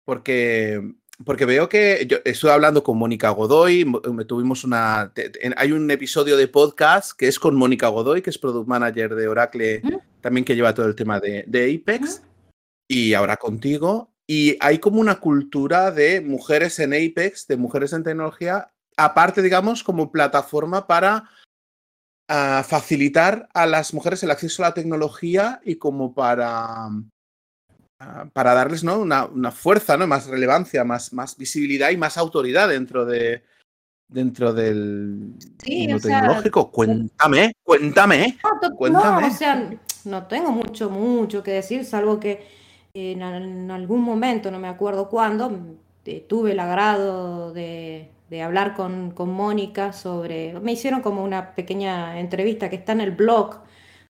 Porque porque veo que yo estuve hablando con Mónica Godoy, me tuvimos una hay un episodio de podcast que es con Mónica Godoy, que es product manager de Oracle, también que lleva todo el tema de, Apex, y ahora contigo. Y hay como una cultura de mujeres en Apex, de mujeres en tecnología, aparte, digamos, como plataforma para ah, facilitar a las mujeres el acceso a la tecnología y como para Ah, para darles ¿no? una, fuerza, ¿no? más relevancia, más, más visibilidad y más autoridad dentro de, dentro del mundo tecnológico. Cuéntame, cuéntame, no, cuéntame. o sea, no tengo mucho, mucho que decir, salvo que en, algún momento, no me acuerdo cuándo, eh, tuve el agrado de, hablar con, con Mónica sobre, me hicieron como una pequeña entrevista que está en el blog,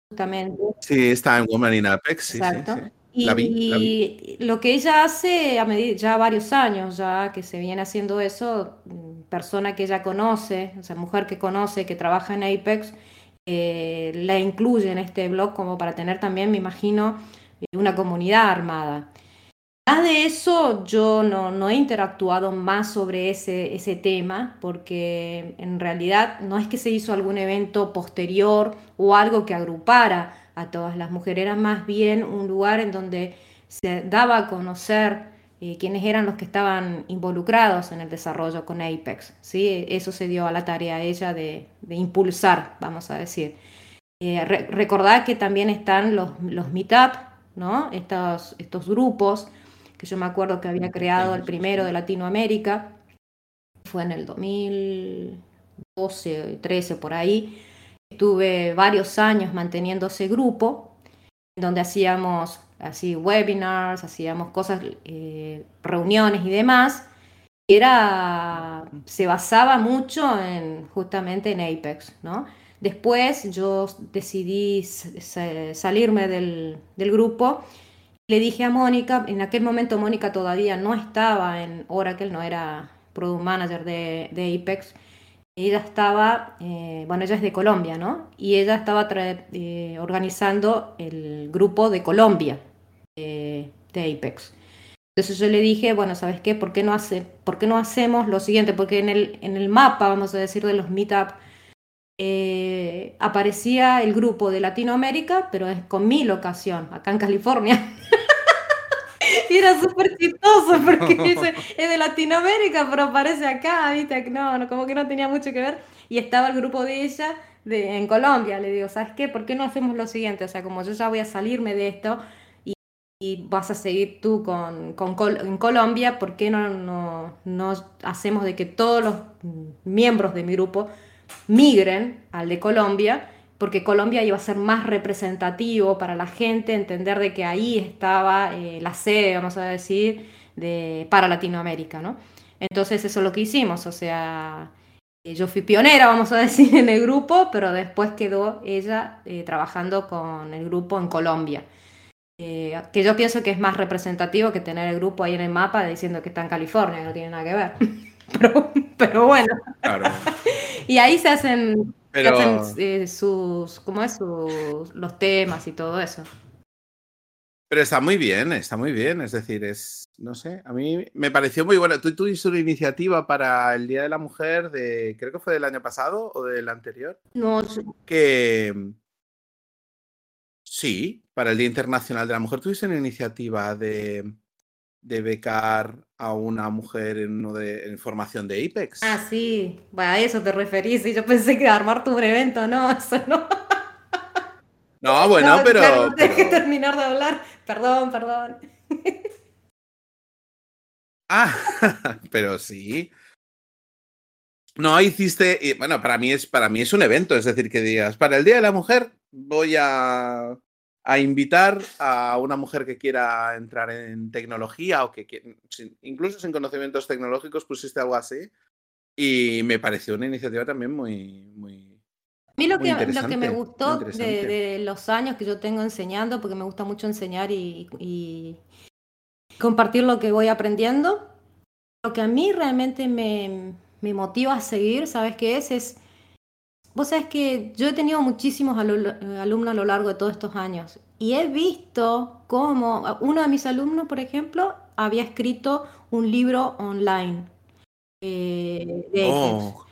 justamente. Sí, está en Woman in Apex. Exacto. Y, lo que ella hace a ya varios años ya que se viene haciendo eso, mm, persona que ella conoce, o sea, mujer que conoce, que trabaja en Apex, eh, la incluye en este blog como para tener también, me imagino, eh, una comunidad armada. Más de eso, yo no, no, he interactuado más sobre ese, ese tema, porque en realidad no es que se hizo algún evento posterior o algo que agrupara a todas las mujeres, era más bien un lugar en donde se daba a conocer eh, quiénes eran los que estaban involucrados en el desarrollo con Apex. ¿sí? Eso se dio a la tarea ella de, impulsar, vamos a decir. Eh, recordad que también están los, los meetup, ¿no? estos, estos grupos que yo me acuerdo que había creado el primero de Latinoamérica, fue en el 2012, 13 por ahí, Estuve varios años manteniendo ese grupo, donde hacíamos así webinars, hacíamos cosas, eh, reuniones y demás. Era, se basaba mucho en justamente en Apex, ¿no? Después yo decidí salirme del, grupo. Le dije a Mónica, en aquel momento Mónica todavía no estaba en Oracle, no era Product Manager de, de Apex ella estaba, eh, bueno, ella es de Colombia, ¿no? Y ella estaba eh, organizando el grupo de Colombia de Apex. Entonces yo le dije, bueno, ¿sabes qué? ¿Por qué no, hace, por qué no hacemos lo siguiente? Porque en el, en el mapa, vamos a decir, de los meetup, eh, aparecía el grupo de Latinoamérica, pero es con mi locación, acá en California. Y era súper chistoso porque es de Latinoamérica, pero aparece acá, ¿viste? No, no, como que no tenía mucho que ver. Y estaba el grupo de ella de, en Colombia. Le digo, ¿sabes qué? ¿Por qué no hacemos lo siguiente? O sea, como yo ya voy a salirme de esto y, y vas a seguir tú con, con en Colombia, ¿por qué no, no, no hacemos de que todos los miembros de mi grupo migren al de Colombia? Porque Colombia iba a ser más representativo para la gente, entender de que ahí estaba eh, la sede, vamos a decir, de, para Latinoamérica, ¿no? Entonces eso es lo que hicimos, o sea, eh, yo fui pionera, vamos a decir, en el grupo, pero después quedó ella eh, trabajando con el grupo en Colombia. que yo pienso que es más representativo que tener el grupo ahí en el mapa diciendo que está en California, que no tiene nada que ver. pero, pero bueno. Claro. y ahí se hacen pero... Eh, sus, ¿cómo es? Sus, los temas y todo eso. Pero está muy bien, está muy bien. Es decir, es, no sé, a mí me pareció muy bueno. Tú tuviste una iniciativa para el Día de la Mujer de, creo que fue del año pasado o del anterior. No. Que sí, para el Día Internacional de la Mujer tuviste una iniciativa de de becar a una mujer en, uno de, formación de Apex. Ah, sí, a eso te referís. Y yo pensé que armar tu evento, no, eso no. No, bueno, pero. Tienes que terminar de hablar. Perdón, perdón. Ah, pero sí. No hiciste, bueno, para mí es para mí es un evento, es decir, que digas, para el Día de la Mujer voy a a invitar a una mujer que quiera entrar en tecnología o que, incluso sin conocimientos tecnológicos pusiste algo así y me pareció una iniciativa también muy muy a mí lo que, lo que me gustó de, los años que yo tengo enseñando, porque me gusta mucho enseñar y, compartir lo que voy aprendiendo, lo que a mí realmente me, me motiva a seguir, ¿sabes qué es? Es Vos sabés que yo he tenido muchísimos alumnos a lo largo de todos estos años y he visto cómo uno de mis alumnos, por ejemplo, había escrito un libro online eh, oh.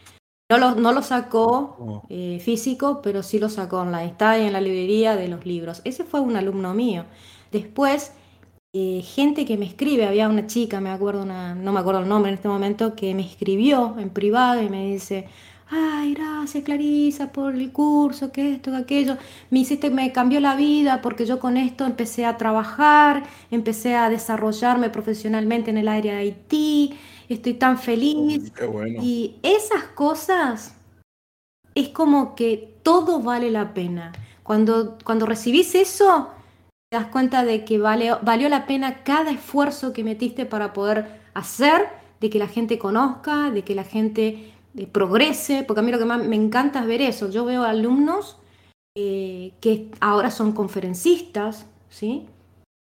No lo, no lo sacó oh. eh, físico, pero sí lo sacó online. Está en la librería de los libros. Ese fue un alumno mío. Después, eh, gente que me escribe, había una chica, me acuerdo, una, no me acuerdo el nombre en este momento, que me escribió en privado y me dice, ay, gracias Clarisa por el curso, que esto, que aquello, me hiciste, me cambió la vida porque yo con esto empecé a trabajar, empecé a desarrollarme profesionalmente en el área de Haití, estoy tan feliz. Y esas cosas es como que todo vale la pena. Cuando, cuando recibís eso, te das cuenta de que vale, valió la pena cada esfuerzo que metiste para poder hacer, de que la gente conozca, de que la gente eh, progrese, porque a mí lo que más me encanta es ver eso. Yo veo alumnos eh, que ahora son conferencistas, ¿sí?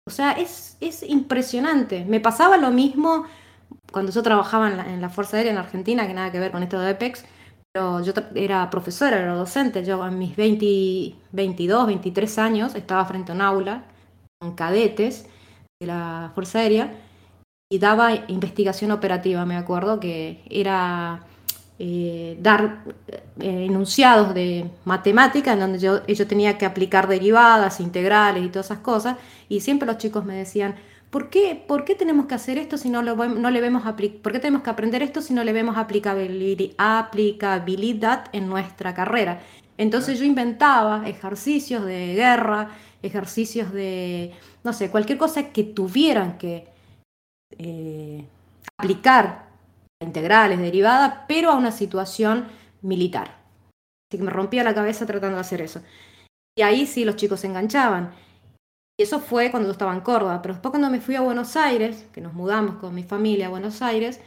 O sea, es, es, impresionante. Me pasaba lo mismo cuando yo trabajaba en la, en la, Fuerza Aérea en Argentina, que nada que ver con esto de EPEX, pero yo era profesora, era docente. Yo a mis 20, 22, 23 años estaba frente a un aula con cadetes de la Fuerza Aérea y daba investigación operativa, me acuerdo que era eh, dar eh, enunciados de matemática en donde yo, yo tenía que aplicar derivadas, integrales y todas esas cosas, y siempre los chicos me decían, ¿por qué, por qué tenemos que hacer esto si no, lo, no le vemos por qué tenemos que aprender esto si no le vemos aplicabilidad en nuestra carrera? Entonces yo inventaba ejercicios de guerra, ejercicios de, no sé, cualquier cosa que tuvieran que eh, aplicar integrales, derivadas, pero a una situación militar. Así que me rompía la cabeza tratando de hacer eso. Y ahí sí los chicos se enganchaban. Y eso fue cuando yo estaba en Córdoba. Pero después cuando me fui a Buenos Aires, que nos mudamos con mi familia a Buenos Aires,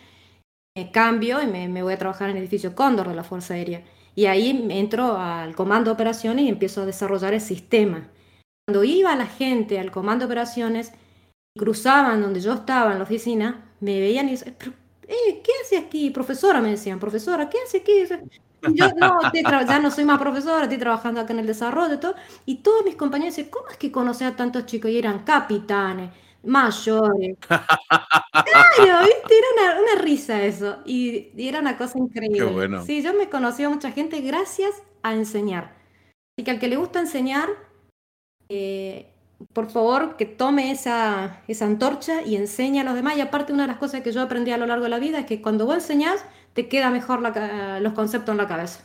me cambio y me, me voy a trabajar en el edificio Cóndor de la Fuerza Aérea. Y ahí entro al comando de operaciones y empiezo a desarrollar el sistema. Cuando iba la gente al comando de operaciones, cruzaban donde yo estaba en la oficina, me veían y decían, eh, ¿qué hace aquí? Profesora, me decían, profesora, ¿qué hace aquí? yo no, ya no soy más profesora, estoy trabajando acá en el desarrollo y todo. Y todos mis compañeros dicen, ¿cómo es que conocí a tantos chicos? Y eran capitanes, mayores. Claro, ¿viste? Era una, risa eso. Y, era una cosa increíble. bueno. Sí, yo me conocí a mucha gente gracias a enseñar. Así que al que le gusta enseñar, eh, por favor, que tome esa, esa antorcha y enseñe a los demás. Y aparte, una de las cosas que yo aprendí a lo largo de la vida es que cuando vos enseñás, te queda mejor los conceptos en la cabeza.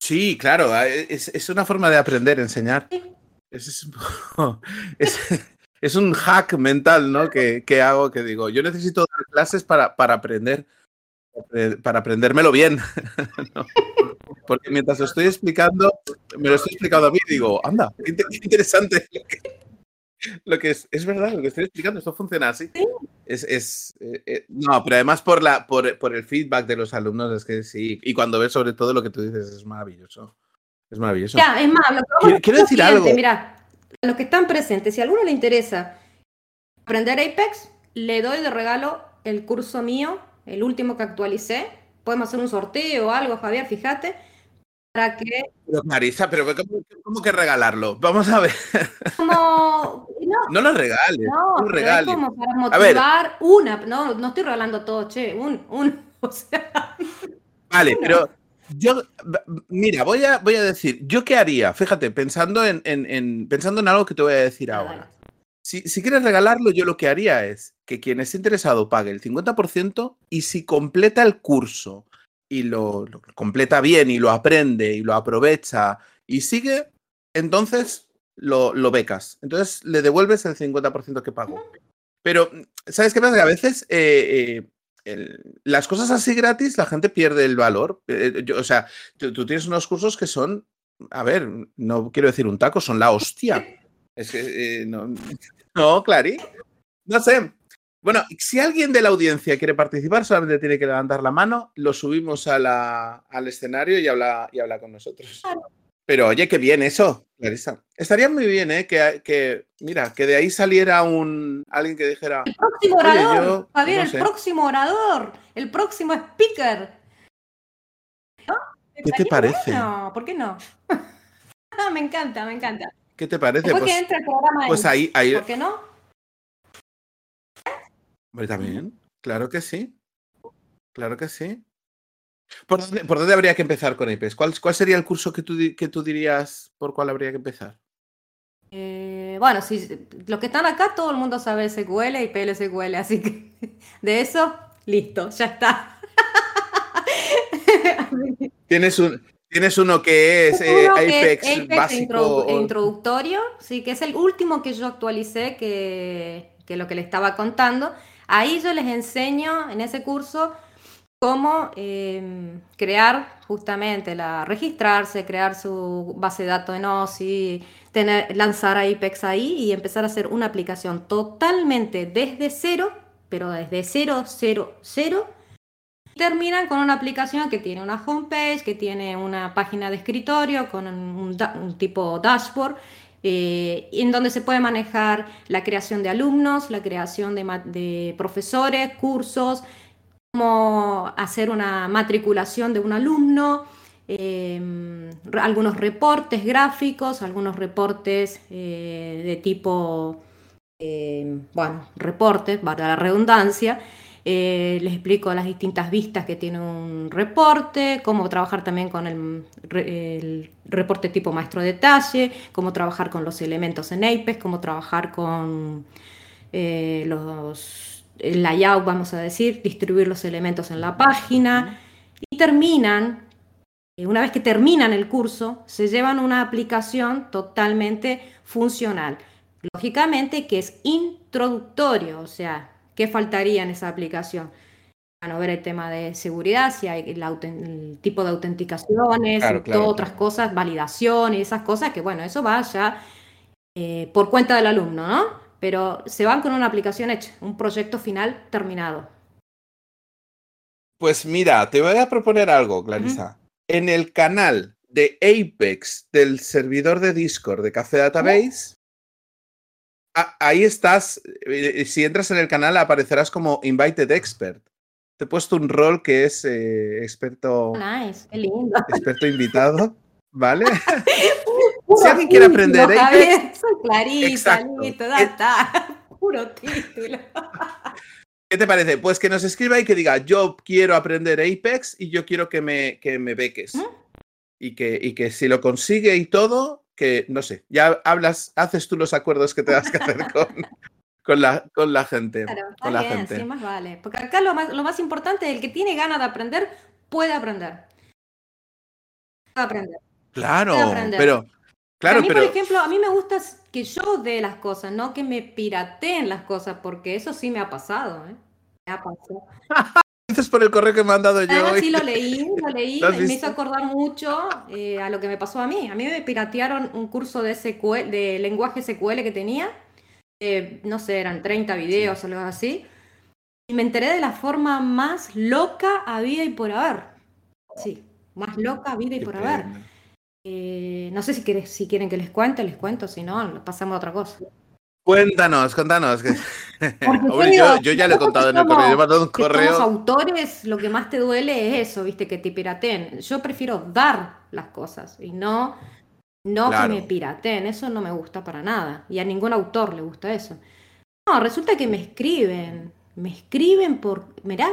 Sí, claro, es, una forma de aprender, enseñar. Es, es, un hack mental, ¿no? Que, que, hago, que digo, yo necesito dar clases para, para aprender, para aprendérmelo bien. Porque mientras lo estoy explicando, me lo estoy explicando a mí y digo, anda, qué, interesante lo que, es. Es verdad, lo que estoy explicando, esto funciona así. Es, es eh, eh, no, pero además por, la, por, por, el feedback de los alumnos, es que sí. Y cuando ves sobre todo lo que tú dices, es maravilloso. Es maravilloso. Ya, es más, lo quiero, decir algo. Mira, a los que están presentes, si a alguno le interesa aprender Apex, le doy de regalo el curso mío, el último que actualicé. Podemos hacer un sorteo o algo, Javier, fíjate para que... Pero Marisa, pero ¿cómo, que regalarlo? Vamos a ver. Como... No, lo regales. No, lo regales. como para motivar una. No, no estoy regalando todo, che, un, un, o sea... Vale, pero yo, mira, voy a, voy a decir, ¿yo qué haría? Fíjate, pensando en, en, pensando en algo que te voy a decir ahora. Si, si, quieres regalarlo, yo lo que haría es que quien esté interesado pague el 50% y si completa el curso y lo, completa bien y lo aprende y lo aprovecha y sigue, entonces lo, lo becas. Entonces le devuelves el 50% que pagó. Pero, ¿sabes qué pasa? Que a veces eh, eh, las cosas así gratis la gente pierde el valor. Eh, o sea, tú, tienes unos cursos que son, a ver, no quiero decir un taco, son la hostia. Es que, no, no, Clary. No sé, bueno, si alguien de la audiencia quiere participar, solamente tiene que levantar la mano, lo subimos al escenario y habla, y habla con nosotros. Pero oye, qué bien eso, Clarisa. Estaría muy bien, ¿eh? Que, mira, que de ahí saliera un alguien que dijera. El próximo orador, Javier, el próximo orador, el próximo speaker. ¿Qué te parece? No, ¿por qué no? me encanta, me encanta. ¿Qué te parece? Pues, que entre el programa pues ahí, ahí. ¿Por qué no? también, claro que sí. Claro que sí. ¿Por dónde, habría que empezar con IPs? ¿Cuál, ¿Cuál, sería el curso que tú, que tú dirías por cuál habría que empezar? Eh, bueno, si los que están acá, todo el mundo sabe SQL y PLSQL, así que de eso, listo, ya está. tienes un, Tienes uno que es eh, Apex, básico. introductorio, sí, que es el último que yo actualicé, que, que, lo que le estaba contando. Ahí yo les enseño en ese curso cómo em, crear justamente, la, registrarse, crear su base de datos en OSI, tener, lanzar Apex ahí y empezar a hacer una aplicación totalmente desde cero, pero desde cero, cero, cero, terminan con una aplicación que tiene una homepage, que tiene una página de escritorio con un, tipo dashboard, eh, en donde se puede manejar la creación de alumnos, la creación de, profesores, cursos, cómo hacer una matriculación de un alumno, eh, algunos reportes gráficos, algunos reportes eh, de tipo, bueno, reportes, para la redundancia, eh, les explico las distintas vistas que tiene un reporte, cómo trabajar también con el, reporte tipo maestro de detalle, cómo trabajar con los elementos en Apex, cómo trabajar con eh, los el layout, vamos a decir, distribuir los elementos en la página. Y terminan, eh, una vez que terminan el curso, se llevan una aplicación totalmente funcional. Lógicamente que es introductorio, o sea, ¿Qué faltaría en esa aplicación? Bueno, ver el tema de seguridad, si hay el, tipo de autenticaciones, y otras cosas, validación y esas cosas, que bueno, eso va ya eh, por cuenta del alumno, ¿no? Pero se van con una aplicación hecha, un proyecto final terminado. Pues mira, te voy a proponer algo, Clarisa. En el canal de Apex del servidor de Discord de Café Database, ahí estás. Eh, si entras en el canal, aparecerás como Invited Expert. Te he puesto un rol que es eh, experto. Nice, qué lindo. Experto invitado, ¿vale? si alguien quiere aprender. Soy clarita, está. Puro título. ¿Qué te parece? Pues que nos escriba y que diga, yo quiero aprender Apex y yo quiero que me, que me beques. Y, que, y que si lo consigue y todo, que, no sé, ya hablas, haces tú los acuerdos que tengas que hacer con, con, la, con la gente. Claro, con la gente. Sí, más vale. Porque acá lo más, lo más importante, el que tiene ganas de aprender, puede aprender. Puede aprender. Claro, pero... Claro, a mí, pero... por ejemplo, a mí me gusta que yo dé las cosas, no que me pirateen las cosas, porque eso sí me ha pasado, ¿eh? Me ha pasado. por el correo que me han dado yo. Ah, sí, lo leí, lo leí. y me hizo acordar mucho eh, a lo que me pasó a mí. A mí me piratearon un curso de, SQL, de lenguaje SQL que tenía. no sé, eran 30 videos o algo así. Y me enteré de la forma más loca habida y por haber. Sí, más loca habida y por haber. Eh, no sé si, si quieren que les cuente, les cuento. Si no, pasamos a otra cosa. Cuéntanos, cuéntanos. yo, ya le he contado en el correo, he mandado un correo. Los autores, lo que más te duele es eso, viste, que te pirateen. Yo prefiero dar las cosas y no, no que me pirateen. Eso no me gusta para nada. Y a ningún autor le gusta eso. No, resulta que me escriben. Me escriben por. Mirá,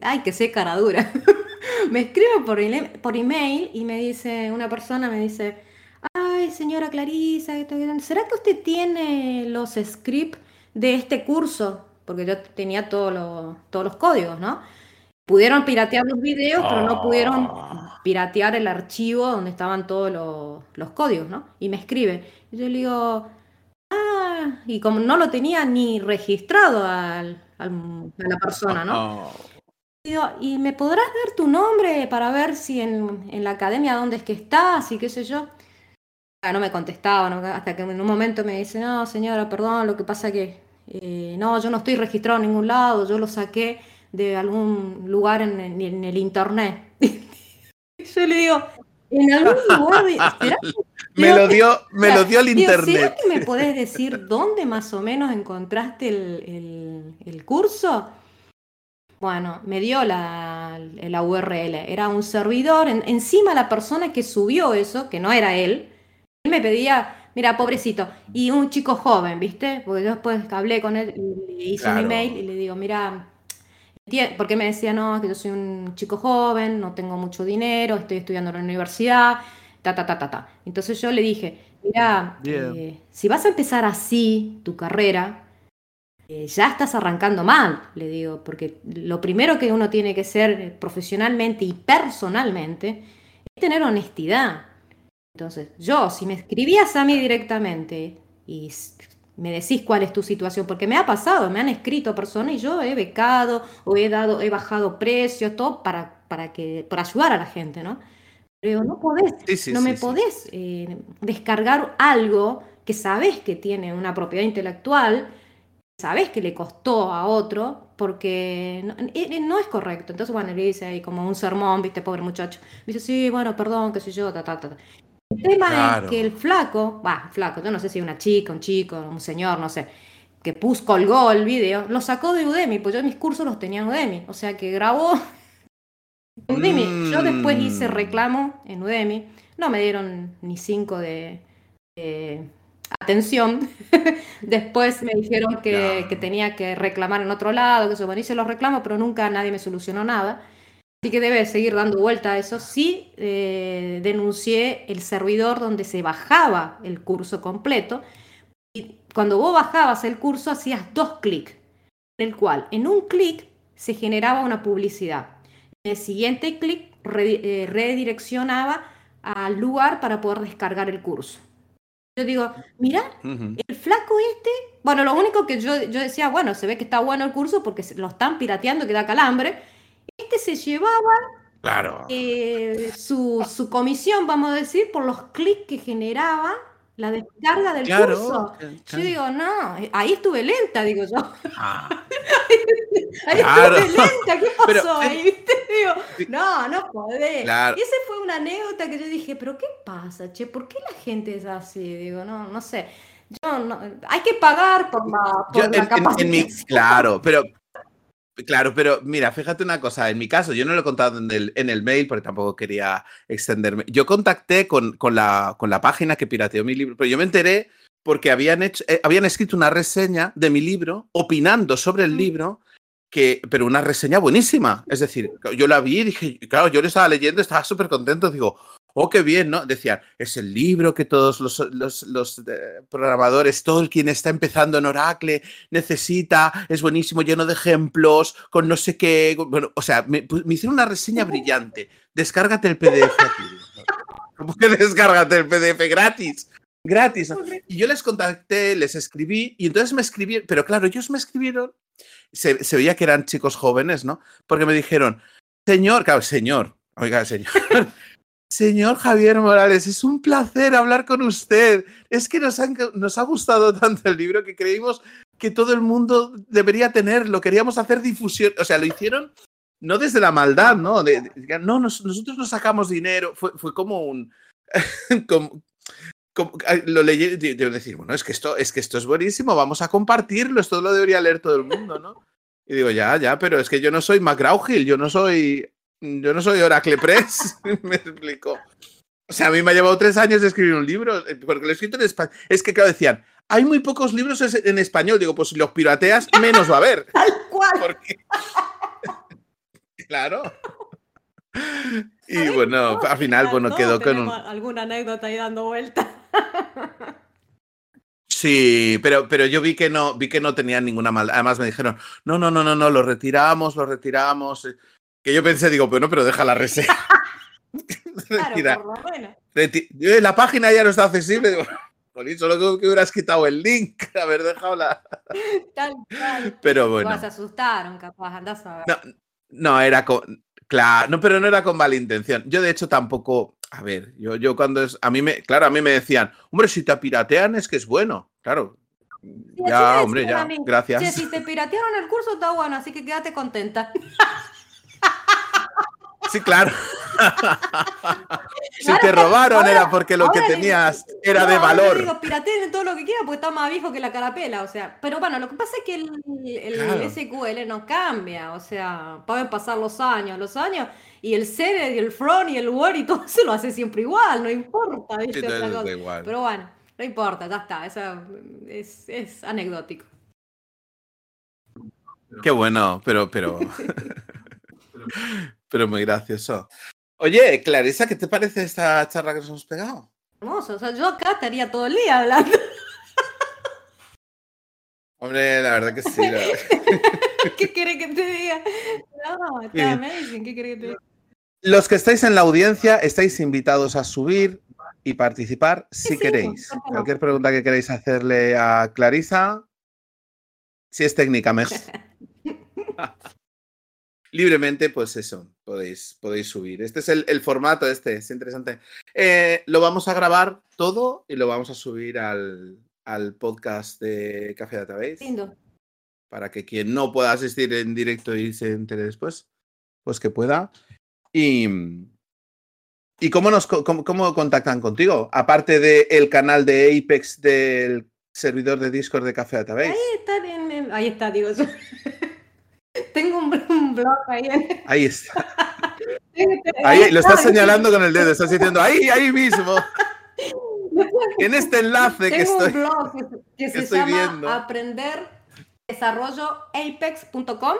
ay, que sé cara dura. me escriben por, por email y me dice, una persona me dice señora Clarisa, ¿será que usted tiene los scripts de este curso? Porque yo tenía todos los códigos, ¿no? Pudieron piratear los videos, pero no pudieron ah. piratear el archivo donde estaban todos los, códigos, ¿no? Y me escribe. Y yo le digo, ah, y como no lo tenía ni registrado al, a la persona, ¿no? Digo, ¿y me podrás dar tu nombre para ver si en, en la academia dónde es que estás y qué sé yo? No me contestaban, hasta que en un momento me dice, no, señora, perdón, lo que pasa que eh, no, yo no estoy registrado en ningún lado, yo lo saqué de algún lugar en, el internet. yo le digo, en algún lugar me lo dio, me lo dio el internet. ¿Será que me podés decir dónde más o menos encontraste el, curso? Bueno, me dio la, la URL. Era un servidor. encima la persona que subió eso, que no era él, él me pedía, mira, pobrecito, y un chico joven, ¿viste? Porque yo después hablé con él y le hice un email y le digo, mira, porque me decía, no, que yo soy un chico joven, no tengo mucho dinero, estoy estudiando en la universidad, ta, ta, ta, ta, ta. Entonces yo le dije, mira, eh, si vas a empezar así tu carrera, eh, ya estás arrancando mal, le digo, porque lo primero que uno tiene que ser profesionalmente y personalmente es tener honestidad. Entonces, yo, si me escribías a mí directamente y me decís cuál es tu situación, porque me ha pasado, me han escrito personas y yo he becado o he dado, he bajado precios, todo para, para que, para ayudar a la gente, ¿no? Pero no podés, no me podés eh, descargar algo que sabes que tiene una propiedad intelectual sabes que le costó a otro porque no, es correcto. Entonces, bueno, le dice ahí como un sermón, viste, pobre muchacho. Me dice, sí, bueno, perdón, qué sé yo, ta, ta, ta. El tema es que el flaco, va, flaco, yo no sé si una chica, un chico, un señor, no sé, que puso, colgó el video, lo sacó de Udemy, pues yo mis cursos los tenía en Udemy, o sea que grabó en Udemy. Yo después hice mm. reclamo en Udemy, no me dieron ni cinco de atención. Después me dijeron que, tenía que reclamar en otro lado, que eso, bueno, hice los reclamos, pero nunca nadie me solucionó nada. Así que debe seguir dando vuelta a eso. Sí eh, denuncié el servidor donde se bajaba el curso completo. Y cuando vos bajabas el curso hacías dos clics, el cual en un clic se generaba una publicidad. En el siguiente clic eh, redireccionaba al lugar para poder descargar el curso. Yo digo, mira, el flaco este, bueno, lo único que yo, yo decía, bueno, se ve que está bueno el curso porque lo están pirateando, que da calambre. Este se llevaba claro. Eh, su, su, comisión, vamos a decir, por los clics que generaba la descarga del curso. Yo digo, no, ahí estuve lenta, digo yo. Ah. ahí estuve lenta, ¿qué pasó ahí? no, no podés. Y esa fue una anécdota que yo dije, pero ¿qué pasa, che? ¿Por qué la gente es así? Digo, no, no sé. Yo no, hay que pagar por la, por la claro, pero Claro, pero mira, fíjate una cosa, en mi caso, yo no lo he contado en el, en el mail porque tampoco quería extenderme. Yo contacté con, con, la, con la página que pirateó mi libro, pero yo me enteré porque habían, hecho, eh, habían escrito una reseña de mi libro, opinando sobre el libro, que, pero una reseña buenísima. Es decir, yo la vi y dije, claro, yo lo estaba leyendo, estaba súper contento, digo, Oh, qué bien, ¿no? Decían, es el libro que todos los, los, eh, programadores, todo el quien está empezando en Oracle necesita, es buenísimo, lleno de ejemplos, con no sé qué. Bueno, o sea, me, hicieron una reseña brillante. Descárgate el PDF aquí. ¿Cómo que descárgate el PDF gratis? Gratis. Y yo les contacté, les escribí, y entonces me escribieron, pero claro, ellos me escribieron, se, se veía que eran chicos jóvenes, ¿no? Porque me dijeron, señor, claro, señor, oiga, señor. Señor Javier Morales, es un placer hablar con usted. Es que nos, nos, ha gustado tanto el libro que creímos que todo el mundo debería tenerlo. Queríamos hacer difusión. O sea, lo hicieron no desde la maldad, ¿no? no, nosotros no sacamos dinero. Fue, como un. lo leí y decir, bueno, es que, esto, es que esto es buenísimo, vamos a compartirlo, esto lo debería leer todo el mundo, ¿no? Y digo, ya, ya, pero es que yo no soy McGraw Hill, yo no soy yo no soy Oracle Press, me explico. O sea, a mí me ha llevado tres años de escribir un libro, eh, porque lo he escrito en español. Es que, claro, decían, hay muy pocos libros en español. Digo, pues si los pirateas, menos va a haber. Tal cual. claro. Y bueno, al final, bueno, quedó con un... alguna anécdota ahí dando vuelta. Sí, pero, pero yo vi que no, vi que no tenían ninguna maldad. Además me dijeron, no, no, no, no, no, lo retiramos, lo retiramos. Que yo pensé, digo, bueno, pero deja la reseña. claro, por lo La página ya no está accesible. Digo, solo que hubieras quitado el link, haber dejado la. Tal, tal. Pero bueno. Se asustaron, capaz, andás a ver. No, no, era con. Claro, no, pero no era con mala intención. Yo, de hecho, tampoco. A ver, yo, yo cuando es. A mí me. Claro, a mí me decían, hombre, si te piratean es que es bueno. Claro. ya, hombre, ya. Gracias. si te piratearon el curso, está bueno, así que quédate contenta. Sí, claro. si te robaron era porque lo que tenías era de valor. Digo, pirateen todo lo que quieran porque está más viejo que la carapela, o sea. Pero bueno, lo que pasa es que el, SQL no cambia, o sea, pueden pasar los años, los años, y el seed y el front y el word y todo eso lo hace siempre igual, no importa, ¿viste? Pero bueno, no importa, ya está, eso es, es anecdótico. Qué bueno, pero, pero. Pero muy gracioso. Oye, Clarisa, ¿qué te parece esta charla que nos hemos pegado? Hermoso, o sea, yo acá estaría todo el día hablando. Hombre, la verdad que sí. ¿Qué quiere que te diga? No, está amazing. ¿Qué quiere que te diga? Los que estáis en la audiencia estáis invitados a subir y participar si queréis. Cualquier pregunta que queréis hacerle a Clarisa, si es técnica mejor. Libremente, pues eso, podéis, podéis subir. Este es el, formato, este es interesante. Eh, lo vamos a grabar todo y lo vamos a subir al, al podcast de Café Database. Lindo. Para que quien no pueda asistir en directo y se entere después, pues que pueda. Y, ¿y cómo, nos, cómo, contactan contigo? Aparte del canal de Apex del servidor de Discord de Café Database. Ahí está, ahí está, digo. Tengo blog ahí. Ahí está. ahí, lo estás señalando con el dedo, estás diciendo ahí, ahí mismo. en este enlace que estoy, un blog que, se llama aprender desarrollo apex.com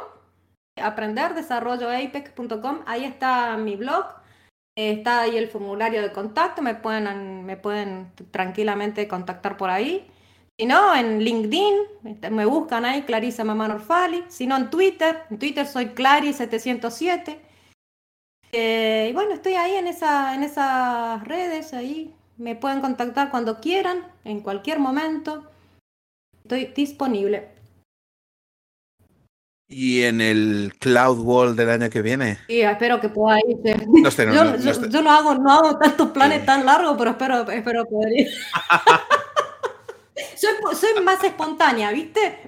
aprender desarrollo apex.com ahí está mi blog. Está ahí el formulario de contacto. Me pueden me pueden tranquilamente contactar por ahí si no en LinkedIn me buscan ahí Clarisa Mamá Orfali si no en Twitter en Twitter soy Clary707 eh, y bueno estoy ahí en esa en esas redes ahí me pueden contactar cuando quieran, en cualquier momento. Estoy disponible. ¿Y en el Cloud World del año que viene? Sí, espero que pueda ir. yo, no, hago, no hago tantos planes tan largos, pero espero, espero poder ir. soy, soy más espontánea, ¿viste?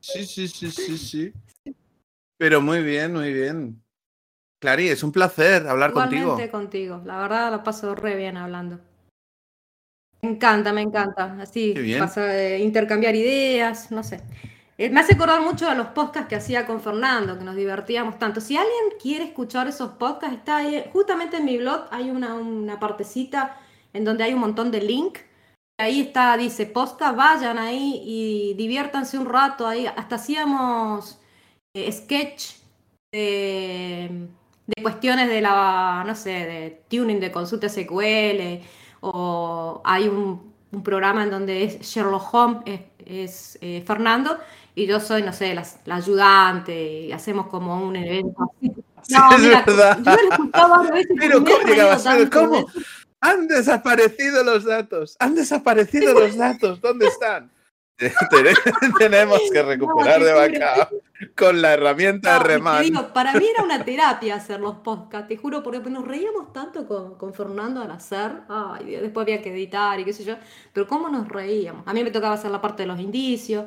sí, sí, sí, sí, sí. Pero muy bien, muy bien. Clary, es un placer hablar Igualmente contigo. La verdad lo paso re bien hablando. Me encanta, me encanta. Así, pasa, intercambiar ideas, no sé. Eh, me hace acordar mucho a los podcasts que hacía con Fernando, que nos divertíamos tanto. Si alguien quiere escuchar esos podcasts, está ahí, justamente en mi blog hay una, una partecita en donde hay un montón de link. Ahí está, dice podcast, vayan ahí y diviértanse un rato ahí. Hasta hacíamos eh, sketch de de cuestiones de la, no sé, de tuning de consulta SQL, o hay un, programa en donde es Sherlock Holmes, es, eh, Fernando, y yo soy, no sé, la, ayudante, y hacemos como un evento así. No, es verdad. Yo he escuchado veces. Pero ¿cómo llegabas? ¿Cómo? Han desaparecido los datos, han desaparecido los datos, ¿dónde están? Tenemos que recuperar de vaca con la herramienta Reman. para mí era una terapia hacer los podcasts, te juro, porque nos reíamos tanto con, con Fernando al hacer. Ay, después había que editar y qué sé yo. Pero cómo nos reíamos. A mí me tocaba hacer la parte de los indicios.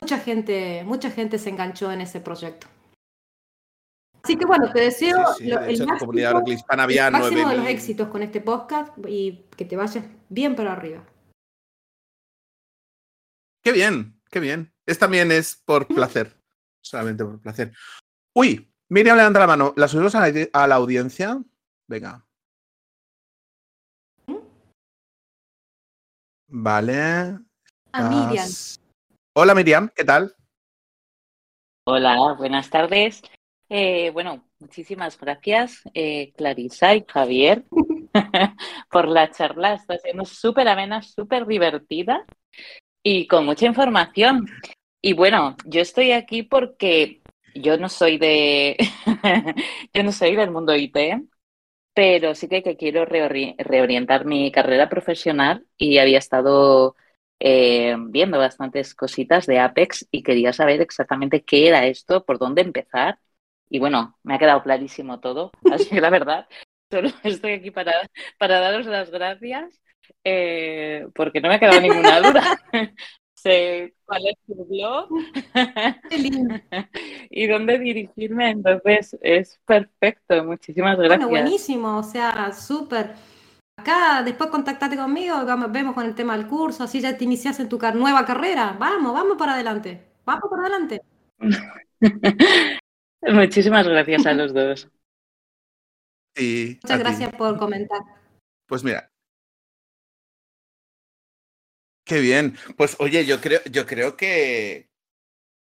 Mucha gente, mucha gente se enganchó en ese proyecto. Así que bueno, te deseo el máximo, el máximo de los éxitos con este podcast y que te vayas bien para arriba. Qué bien, qué bien. Es también es por placer. Solamente por placer. Uy, Miriam levanta la mano. ¿La subimos a la, audiencia? Venga. Vale. A Miriam. Hola Miriam, ¿qué tal? Hola, buenas tardes. Eh, bueno, muchísimas gracias, eh, Clarisa y Javier, por la charla. Está siendo súper amena, súper divertida y con mucha información. Y bueno, yo estoy aquí porque yo no soy de, yo no soy del mundo IT, pero sí que, quiero reorientar mi carrera profesional y había estado eh, viendo bastantes cositas de Apex y quería saber exactamente qué era esto, por dónde empezar. Y bueno, me ha quedado clarísimo todo, así que la verdad, solo estoy aquí para, para daros las gracias eh, porque no me ha quedado ninguna duda. sé cuál es tu blog y dónde dirigirme, entonces es perfecto, muchísimas gracias. Bueno, buenísimo, o sea, súper. Acá después contactate conmigo, vemos con el tema del curso, así ya te inicias en tu nueva carrera. Vamos, vamos para adelante, vamos para adelante. Muchísimas gracias a los dos. Muchas gracias por comentar. Pues mira, Qué bien. Pues oye, yo creo, yo creo que,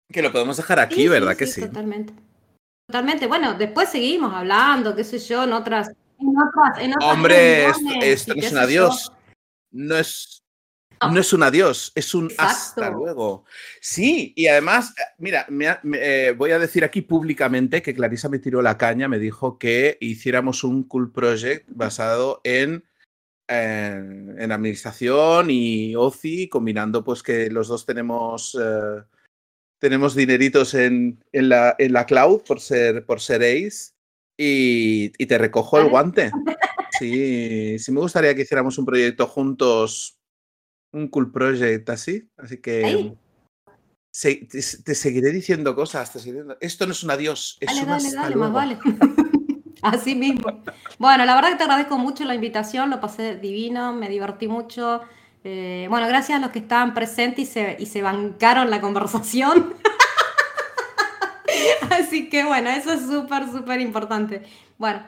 que lo podemos dejar aquí, ¿verdad que sí? Totalmente. Totalmente. Bueno, después seguimos hablando, qué sé yo, en otras. En otras, Hombre, esto, no es un adiós. No es. No es un adiós, es un hasta luego. Sí, y además, eh, mira, eh, voy a decir aquí públicamente que Clarisa me tiró la caña, me dijo que hiciéramos un cool project basado en, en, administración y OCI, combinando pues que los dos tenemos, eh, tenemos dineritos en, en, la, en la cloud por ser, por ser Ace y, y te recojo el guante. Sí, sí me gustaría que hiciéramos un proyecto juntos un cool project así. Así que te, seguiré diciendo cosas. Esto no es un adiós, es un hasta luego. vale. así mismo. Bueno, la verdad que te agradezco mucho la invitación, lo pasé divino, me divertí mucho. Eh, bueno, gracias a los que estaban presentes y se, y se bancaron la conversación. Así que bueno, eso es súper, súper importante. Bueno,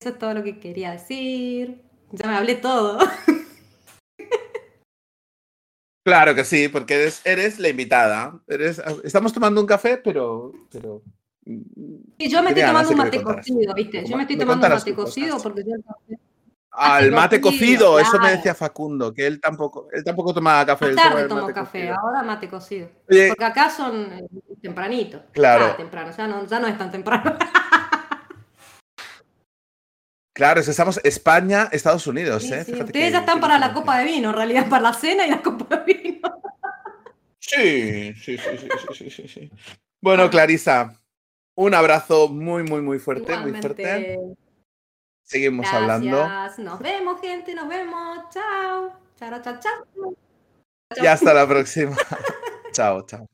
eso es todo lo que quería decir. Ya me hablé todo. Claro que sí, porque eres, eres la invitada. Eres, estamos tomando un café, pero. pero y yo me estoy tomando un mate cocido, ¿viste? Yo me estoy tomando un mate cocido porque yo. Al mate cocido, eso me decía Facundo, que él tampoco, él tampoco tomaba café. Más tarde tomo café, ahora mate cocido. porque acá son eh, tempranitos. Claro. Ah, temprano, ya no, ya no es tan temprano. Claro, estamos España, Estados Unidos. ¿eh? Ustedes ya están para la copa de vino, en realidad, para la cena y la copa de vino. Sí, sí, sí, sí, sí, Bueno, Clarisa, un abrazo muy, muy, muy fuerte, muy fuerte. Seguimos hablando. Nos vemos, gente, nos vemos. Chao. Chao, chao, chao. Y hasta la próxima. chao, chao.